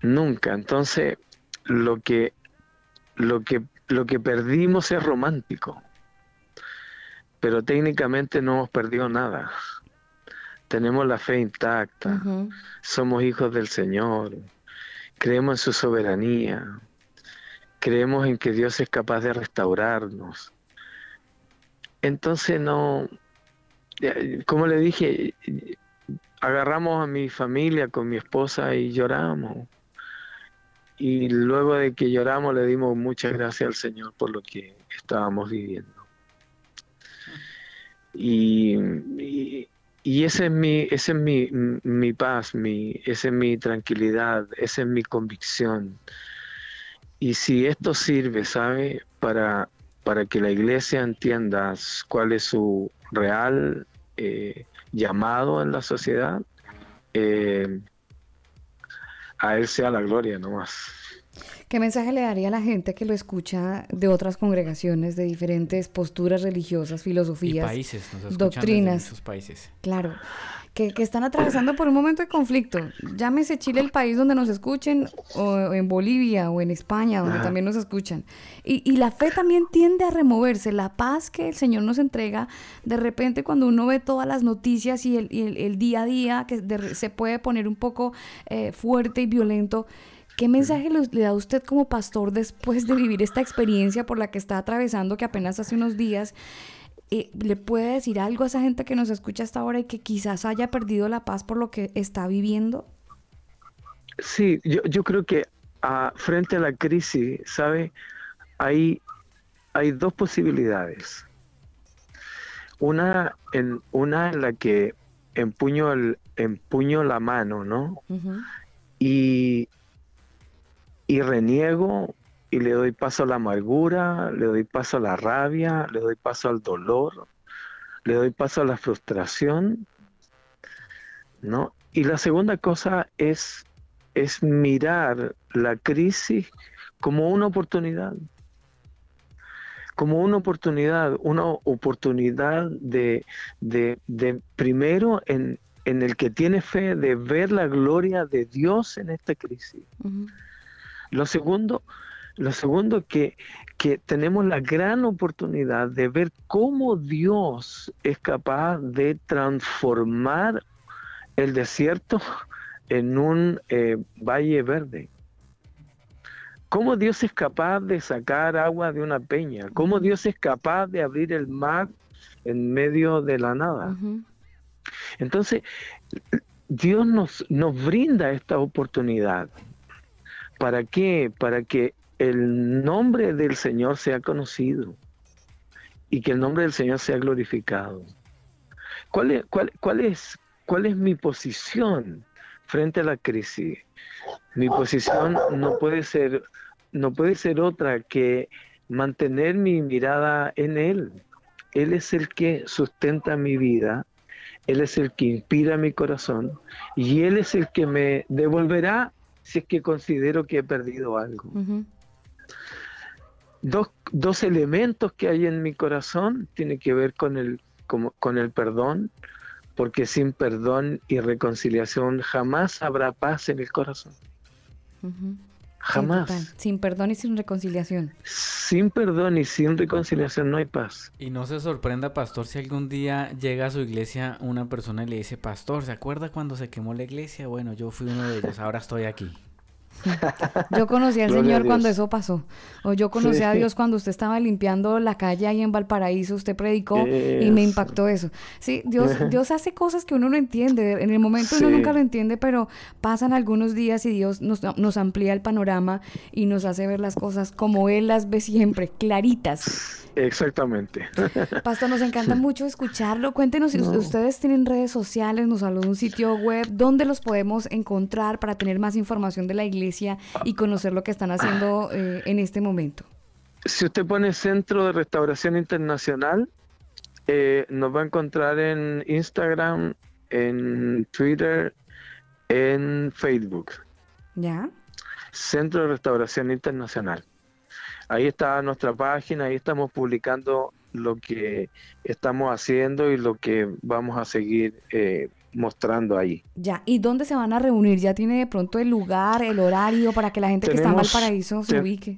O: Nunca. Entonces, lo que, lo que, lo que perdimos es romántico. Pero técnicamente no hemos perdido nada. Tenemos la fe intacta. Somos hijos del Señor. Creemos en su soberanía. Creemos en que Dios es capaz de restaurarnos. Entonces no, como le dije, agarramos a mi familia con mi esposa y lloramos. Y luego de que lloramos le dimos muchas gracias al Señor por lo que estábamos viviendo. Y, y, y ese es mi, ese es mi, mi paz, mi, esa es mi tranquilidad, esa es mi convicción. Y si esto sirve, ¿sabe? Para, para que la iglesia entienda cuál es su real eh, llamado en la sociedad, eh, a Él sea la gloria nomás.
A: ¿Qué mensaje le daría a la gente que lo escucha de otras congregaciones, de diferentes posturas religiosas,
D: Y
A: filosofías,
D: países, nos escuchan
A: doctrinas?
D: países.
A: Claro, que, que están atravesando por un momento de conflicto. Llámese Chile el país donde nos escuchen, o en Bolivia, o en España, donde
P: Ajá.
A: también nos escuchan. Y, y la fe también tiende a removerse. La paz que el Señor nos entrega, de repente cuando uno ve todas las noticias y el, y el- el día a día, que de se puede poner un poco eh, fuerte y violento. ¿Qué mensaje le da usted como pastor después de vivir esta experiencia por la que está atravesando, que apenas hace unos días? Eh, ¿Le puede decir algo a esa gente que nos escucha hasta ahora y que quizás haya perdido la paz por lo que está viviendo?
O: Sí, yo, yo creo que ah, frente a la crisis, ¿sabe? Hay, hay dos posibilidades. Una en, una en la que empuño, el, empuño la mano, ¿no? y, y reniego y le doy paso a la amargura, le doy paso a la rabia, le doy paso al dolor, le doy paso a la frustración, ¿no? Y la segunda cosa es, es mirar la crisis como una oportunidad, como una oportunidad, una oportunidad de, de, de primero en, en el que tiene fe de ver la gloria de Dios en esta crisis. Lo segundo, lo segundo que, que tenemos la gran oportunidad de ver cómo Dios es capaz de transformar el desierto en un eh, valle verde. Cómo Dios es capaz de sacar agua de una peña. Cómo Dios es capaz de abrir el mar en medio de la nada. Entonces, Dios nos, nos brinda esta oportunidad. ¿Para qué? Para que el nombre del Señor sea conocido y que el nombre del Señor sea glorificado. ¿Cuál es, cuál, es, cuál es mi posición frente a la crisis? Mi posición no puede ser, no puede ser otra que mantener mi mirada en Él. Él es el que sustenta mi vida, Él es el que inspira mi corazón y Él es el que me devolverá si es que considero que he perdido algo. Dos, dos elementos que hay en mi corazón tienen que ver con el, con, con el perdón, porque sin perdón y reconciliación jamás habrá paz en el corazón. Jamás.
A: Sí. Sin perdón y sin reconciliación.
O: Sin perdón y sin reconciliación no hay paz.
D: Y no se sorprenda, pastor, si algún día llega a su iglesia una persona y le dice, pastor, ¿se acuerda cuando se quemó la iglesia? Bueno, yo fui uno de ellos, ahora estoy aquí.
A: Yo conocí al Señor cuando eso pasó. O yo conocí
O: Sí.
A: a Dios cuando usted estaba limpiando la calle ahí en Valparaíso, usted predicó y me impactó eso. Sí, Dios, Dios hace cosas que uno no entiende. En el momento uno nunca lo entiende, pero pasan algunos días y Dios nos, nos amplía el panorama y nos hace ver las cosas como Él las ve siempre, claritas.
O: Exactamente.
A: Pastor, nos encanta mucho escucharlo. Cuéntenos si ustedes tienen redes sociales, nos habló de un sitio web, ¿dónde los podemos encontrar para tener más información de la iglesia y conocer lo que están haciendo eh, en este momento?
O: Si usted pone Centro de Restauración Internacional, eh, nos va a encontrar en Instagram, en Twitter, en Facebook.
A: ¿Ya?
O: Centro de Restauración Internacional. Ahí está nuestra página, ahí estamos publicando lo que estamos haciendo y lo que vamos a seguir eh, mostrando ahí.
A: Ya. ¿Y dónde se van a reunir? ¿Ya tiene de pronto el lugar, el horario para que la gente que está en Valparaíso se
O: te-
A: ubique?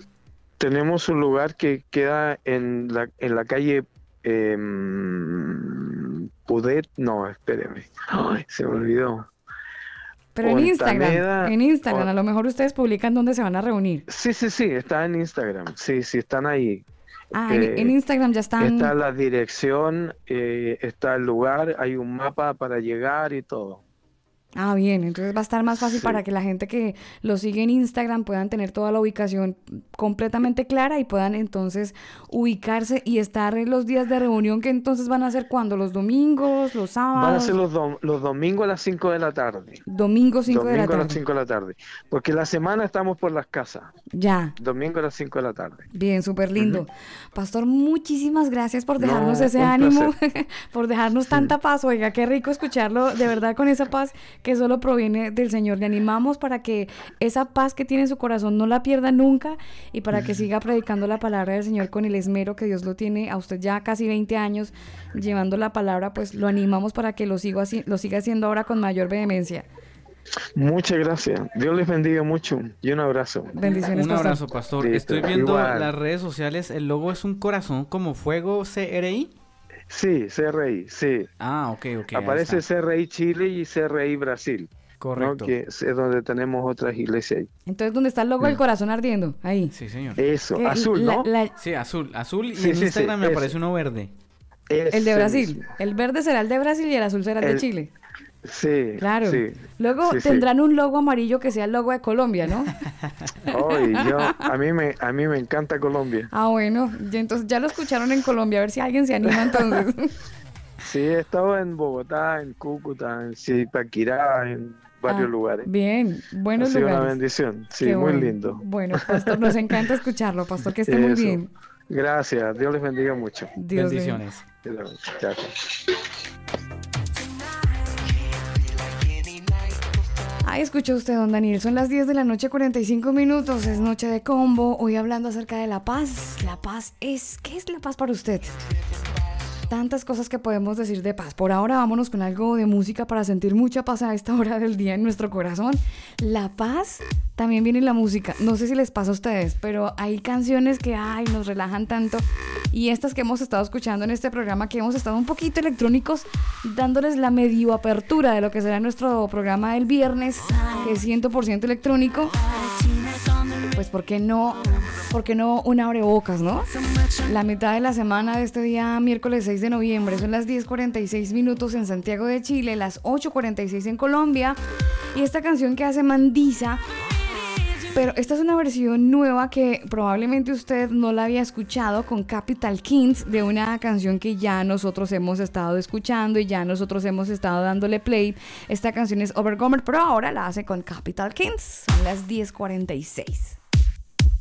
O: Tenemos un lugar que queda en la, en la calle em, Pudet, no, espéreme, Ay, se me olvidó.
A: Pero en Instagram,
O: Ontaneda-
A: en Instagram,
O: o-
A: a lo mejor ustedes publican dónde se van a reunir.
O: Sí, sí, sí, está en Instagram, sí, sí, están ahí.
A: Ah, en,
O: Eh,
A: en Instagram ya están.
O: Está la dirección, eh, está el lugar, hay un mapa para llegar y todo.
A: Ah, bien, entonces va a estar más fácil
O: Sí.
A: para que la gente que lo sigue en Instagram puedan tener toda la ubicación completamente clara y puedan entonces ubicarse y estar en los días de reunión que entonces van a ser cuando, los domingos, los
O: Van a
A: sábados,
O: ser los, dom- los domingos a las 5 de la tarde.
A: domingo 5 de la
O: Domingo a las
A: tarde.
O: 5 de la tarde. Porque la semana estamos por las casas.
A: Ya,
O: Domingo a las 5 de la tarde.
A: bien, súper lindo. Pastor, muchísimas gracias por
O: No,
A: dejarnos ese ánimo, por dejarnos tanta paz. Oiga, qué rico escucharlo, de verdad, con esa paz que solo proviene del Señor. Le animamos para que esa paz que tiene en su corazón no la pierda nunca y para que siga predicando la palabra del Señor con el esmero que Dios lo tiene a usted ya casi 20 años llevando la palabra, pues lo animamos para que lo siga, lo siga haciendo ahora con mayor vehemencia.
O: Muchas gracias. Dios les bendiga mucho y un abrazo.
A: Bendiciones,
D: Un
A: pastor.
D: abrazo, pastor.
O: Listo,
D: Estoy viendo
O: igual.
D: las redes sociales, el logo es un corazón como fuego CRI.
O: Sí, CRI, sí.
D: Ah, ok, ok.
O: Aparece. CRI Chile y CRI Brasil. ¿no?
D: Correcto.
O: Que es donde tenemos otras iglesias ahí.
A: Entonces, ¿dónde está el logo del corazón ardiendo? Ahí.
D: Sí, señor.
O: Eso, azul,
A: la-
O: ¿no?
A: la-
D: Sí, azul, azul y
O: Sí,
D: en
O: sí, sí,
D: Instagram me
O: ese.
D: aparece uno verde.
A: el de Brasil.
O: mismo.
A: El verde será el de Brasil y el azul será el de
O: El-
A: Chile.
O: Sí,
A: Claro.
O: sí.
A: Luego
O: Sí, sí.
A: tendrán un logo amarillo que sea el logo de Colombia, ¿no?
O: Ay, yo, a mí me, a mí me encanta Colombia.
A: Ah, bueno, ya entonces ya lo escucharon en Colombia, a ver si alguien se anima entonces.
O: Sí, he estado en Bogotá, en Cúcuta, en Zipaquirá, en varios
A: Ah,
O: lugares.
A: Bien,
O: Ha
A: buenos
O: sido una bendición, sí,
A: Qué
O: muy
A: bueno.
O: lindo.
A: Bueno, pastor, nos encanta escucharlo, pastor, que esté muy bien.
O: Gracias, Dios les bendiga mucho.
A: Dios
D: Bendiciones.
O: Chao.
A: Ahí escuchó usted, don Daniel. Son las 10 de la noche, 45 minutos. Es noche de combo. Hoy hablando acerca de la paz. La paz es. ¿Qué es la paz para usted? Tantas cosas que podemos decir de paz. Por ahora vámonos con algo de música para sentir mucha paz a esta hora del día en nuestro corazón. La paz también viene en la música. No sé si les pasa a ustedes, pero hay canciones que ay, nos relajan tanto. Y estas que hemos estado escuchando en este programa, que hemos estado un poquito electrónicos, dándoles la medio apertura de lo que será nuestro programa del viernes, que es 100% electrónico
I: pues ¿por qué no, por qué no un abrebocas, no? La mitad de la semana de este día, miércoles 6 de noviembre, son las 10.46 minutos en Santiago de Chile, las 8.46 en Colombia. Y esta canción que hace Mandisa pero esta es una versión nueva que probablemente usted no la había escuchado con Capital Kings de una canción que ya nosotros hemos estado escuchando y ya nosotros hemos estado dándole play. Esta canción es Overcomer, pero ahora la hace con Capital Kings. Son las 10:46.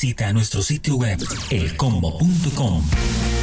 B: Visita nuestro sitio web elcombo.com.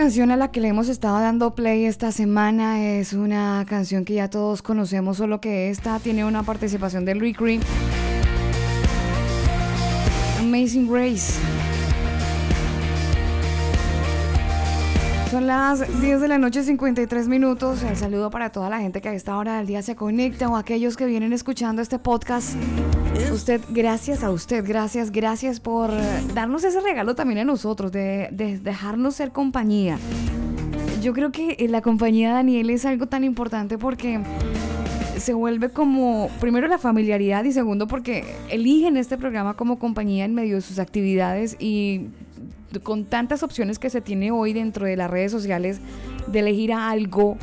A: canción a la que le hemos estado dando play esta semana. Es una canción que ya todos conocemos, solo que esta tiene una participación de Louis Cream. Amazing Grace. Son las 10 de la noche, 53 minutos. El saludo para toda la gente que a esta hora del día se conecta o aquellos que vienen escuchando este podcast. Usted, gracias a usted, gracias, gracias por darnos ese regalo también a nosotros, de, de dejarnos ser compañía. Yo creo que eh, la compañía de Daniel es algo tan importante porque se vuelve como, primero la familiaridad y segundo porque eligen este programa como compañía en medio de sus actividades y con tantas opciones que se tiene hoy dentro de las redes sociales de elegir algo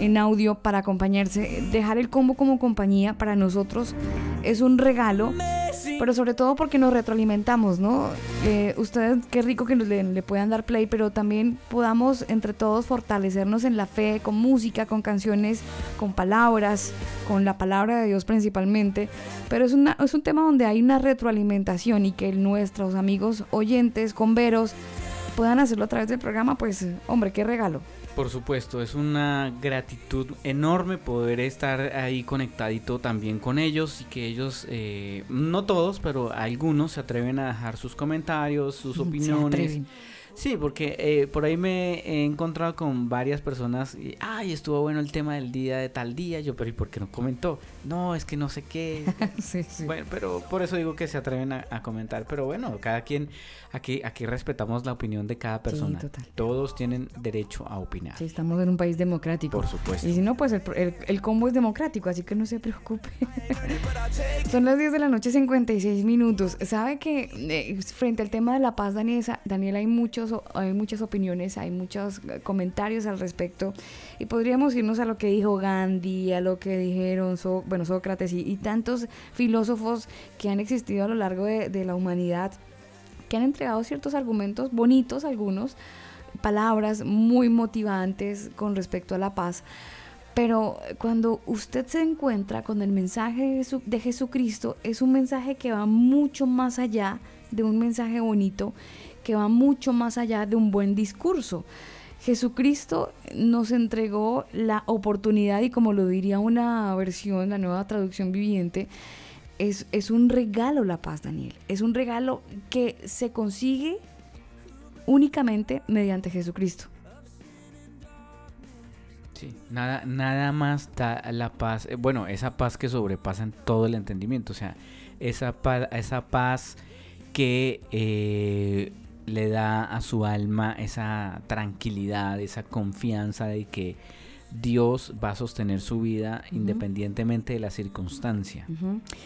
A: en audio para acompañarse, dejar el combo como compañía para nosotros es un regalo, pero sobre todo porque nos retroalimentamos, ¿no? Eh, ustedes, qué rico que le, le puedan dar play, pero también podamos entre todos fortalecernos en la fe, con música, con canciones, con palabras, con la palabra de Dios principalmente, pero es, una, es un tema donde hay una retroalimentación y que nuestros amigos oyentes, converos, puedan hacerlo a través del programa, pues hombre, qué regalo.
D: Por supuesto, es una gratitud enorme poder estar ahí conectadito también con ellos y que ellos, eh, no todos, pero algunos se atreven a dejar sus comentarios, sus opiniones. Sí, porque eh, por ahí me he encontrado con varias personas y, ay, estuvo bueno el tema del día de tal día, yo, pero ¿y por qué no comentó? No, es que no sé qué.
A: sí, sí.
D: Bueno, pero por eso digo que se atreven a, a comentar, pero bueno, cada quien, aquí, aquí respetamos la opinión de cada persona.
A: total.
D: Todos tienen derecho a opinar.
A: Sí, estamos en un país democrático.
D: Por supuesto.
A: Y si no, pues el, el- el combo es democrático, así que no se preocupe. Son las 10 de la noche, 56 minutos. ¿Sabe que eh, frente al tema de la paz, Daniela, Daniel, hay, muchos, hay muchas opiniones, hay muchos eh, comentarios al respecto? Y podríamos irnos a lo que dijo Gandhi, a lo que dijeron bueno, Sócrates y, tantos filósofos que han existido a lo largo de, de la humanidad que han entregado ciertos argumentos bonitos, algunos, palabras muy motivantes con respecto a la paz. Pero cuando usted se encuentra con el mensaje de Jesucristo, es un mensaje que va mucho más allá de un mensaje bonito, que va mucho más allá de un buen discurso. Jesucristo nos entregó la oportunidad y como lo diría una versión, la nueva traducción viviente, es, es un regalo la paz, Daniel. Es un regalo que se consigue únicamente mediante Jesucristo.
D: Sí, nada, nada más da la paz, eh, bueno, esa paz que sobrepasa en todo el entendimiento, o sea, esa paz, esa paz que eh, le da a su alma esa tranquilidad, esa confianza de que Dios va a sostener su vida independientemente de la circunstancia.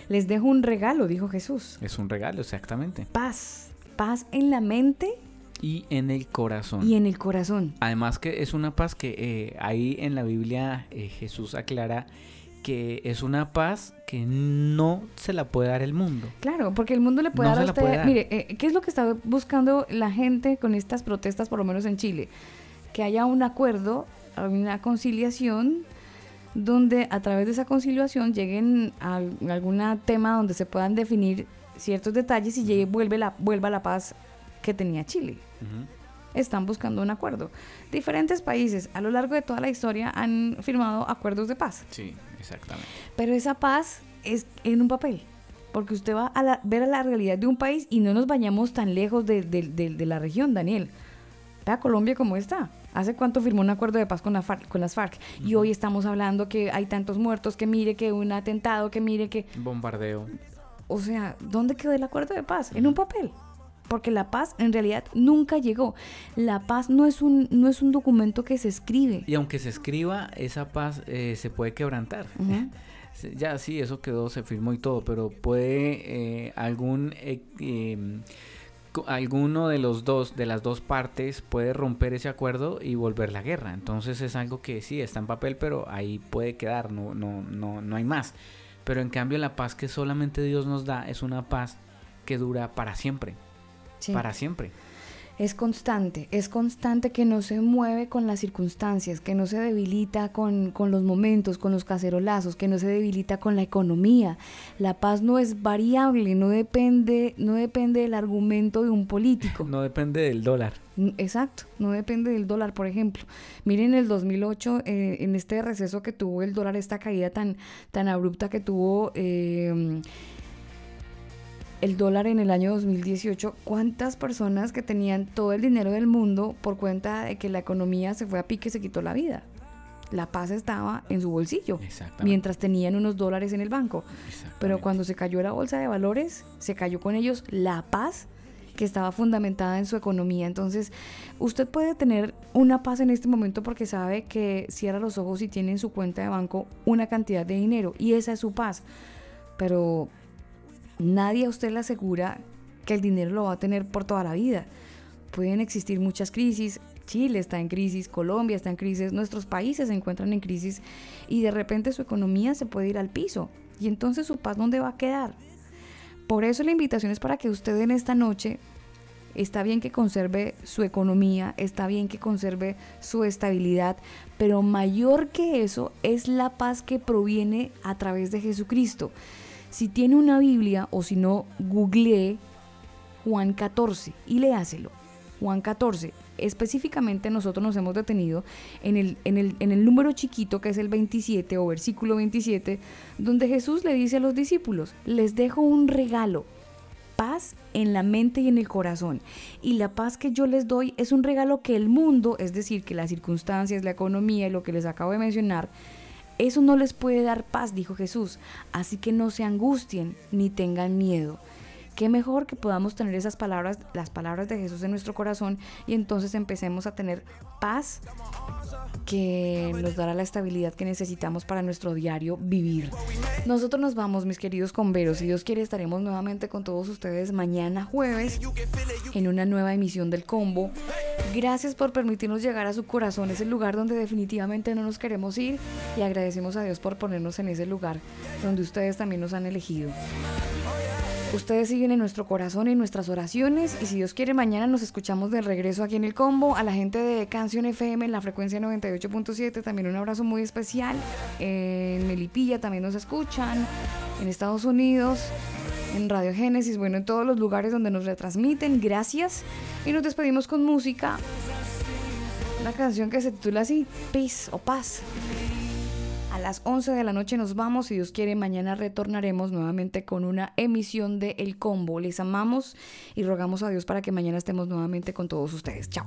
A: Les dejo un regalo, dijo Jesús.
D: Es un regalo, exactamente.
A: Paz. Paz en la mente
D: Y en el corazón.
A: y en el corazón.
D: Además que es una paz que eh, ahí en la Biblia eh, Jesús aclara que es una paz que no se la puede dar el mundo.
A: Claro, porque el mundo le puede
D: No
A: dar
D: se
A: a
D: la
A: usted.
D: puede dar.
A: Mire, eh, ¿qué es lo que está buscando la gente con estas protestas, por lo menos en Chile? Que haya un acuerdo, una conciliación, donde a través de esa conciliación lleguen a al- algún tema donde se puedan definir ciertos detalles y llegue, vuelve la, vuelva la paz que tenía Chile. Están buscando un acuerdo. Diferentes países a lo largo de toda la historia han firmado acuerdos de paz.
D: Sí, exactamente.
A: Pero esa paz es en un papel. Porque usted va a la- ver a la realidad de un país y no nos vayamos tan lejos de, de- de- de la región, Daniel. Vea Colombia como está. ¿Hace cuánto firmó un acuerdo de paz con, la FARC, con las FARC? Y hoy estamos hablando que hay tantos muertos, que mire que un atentado, que mire que...
D: Bombardeo.
A: O sea, ¿dónde quedó el acuerdo de paz? En un papel. Porque la paz en realidad nunca llegó. La paz no es un, no es un documento que se escribe.
D: Y aunque se escriba, esa paz eh, se puede quebrantar. Ya sí, eso quedó, se firmó y todo, pero puede eh, algún eh, em, alguno de los dos, de las dos partes, puede romper ese acuerdo y volver la guerra. Entonces es algo que sí está en papel, pero ahí puede quedar, no, no, no, no hay más. Pero en cambio la paz que solamente Dios nos da es una paz que dura para siempre.
A: Sí.
D: Para siempre.
A: Es constante, es constante que no se mueve con las circunstancias, que no se debilita con, con los momentos, con los cacerolazos, que no se debilita con la economía. La paz no es variable, no depende, no depende del argumento de un político.
D: No depende del dólar.
A: Mm, Exacto, no depende del dólar, por ejemplo. Miren el 2008, eh, en este receso que tuvo el dólar, esta caída tan, tan abrupta que tuvo eh, el dólar en el año 2018, ¿cuántas personas que tenían todo el dinero del mundo por cuenta de que la economía se fue a pique se quitó la vida? La paz estaba en su bolsillo, mientras tenían unos dólares en el banco. Pero cuando se cayó la bolsa de valores, se cayó con ellos la paz que estaba fundamentada en su economía. Entonces, usted puede tener una paz en este momento porque sabe que cierra los ojos y tiene en su cuenta de banco una cantidad de dinero y esa es su paz. Pero nadie a usted le asegura que el dinero lo va a tener por toda la vida. Pueden existir muchas crisis. Chile está en crisis, Colombia está en crisis, nuestros países se encuentran en crisis y de repente su economía se puede ir al piso. Y entonces su paz, ¿dónde va a quedar? Por eso la invitación es para que usted en esta noche está bien que conserve su economía, está bien que conserve su estabilidad, pero mayor que eso es la paz que proviene a través de Jesucristo. Si tiene una Biblia o si no, googlee Juan 14 y léaselo. Juan 14. Específicamente nosotros nos hemos detenido en el, en, el, en el número chiquito que es el 27 o versículo 27, donde Jesús le dice a los discípulos, les dejo un regalo, paz en la mente y en el corazón. Y la paz que yo les doy es un regalo que el mundo, es decir, que las circunstancias, la economía y lo que les acabo de mencionar, eso no les puede dar paz, dijo Jesús. Así que no se angustien ni tengan miedo. Qué mejor que podamos tener esas palabras, las palabras de Jesús en nuestro corazón y entonces empecemos a tener paz que nos dará la estabilidad que necesitamos para nuestro diario vivir. Nosotros nos vamos, mis queridos converos. Si Dios quiere, estaremos nuevamente con todos ustedes mañana jueves en una nueva emisión del Combo. Gracias por permitirnos llegar a su corazón. Es el lugar donde definitivamente no nos queremos ir y agradecemos a Dios por ponernos en ese lugar donde ustedes también nos han elegido. Ustedes siguen en nuestro corazón y en nuestras oraciones y si Dios quiere mañana nos escuchamos de regreso aquí en el combo. A la gente de Canción FM en la frecuencia 98.7 también un abrazo muy especial. En Melipilla también nos escuchan. En Estados Unidos, en Radio Génesis, bueno, en todos los lugares donde nos retransmiten. Gracias. Y nos despedimos con música. Una canción que se titula así, Peace o Paz. A las 11 de la noche nos vamos, si Dios quiere, mañana retornaremos nuevamente con una emisión de El Combo. Les amamos y rogamos a Dios para que mañana estemos nuevamente con todos ustedes. Chao.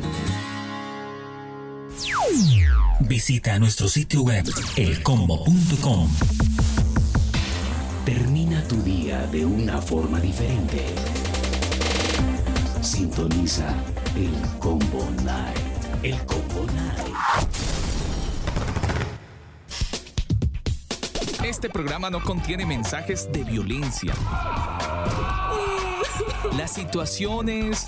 B: Visita nuestro sitio web elcombo.com. Termina tu día de una forma diferente. Sintoniza el Combo Night. El Combo Night.
C: Este programa no contiene mensajes de violencia. Las situaciones,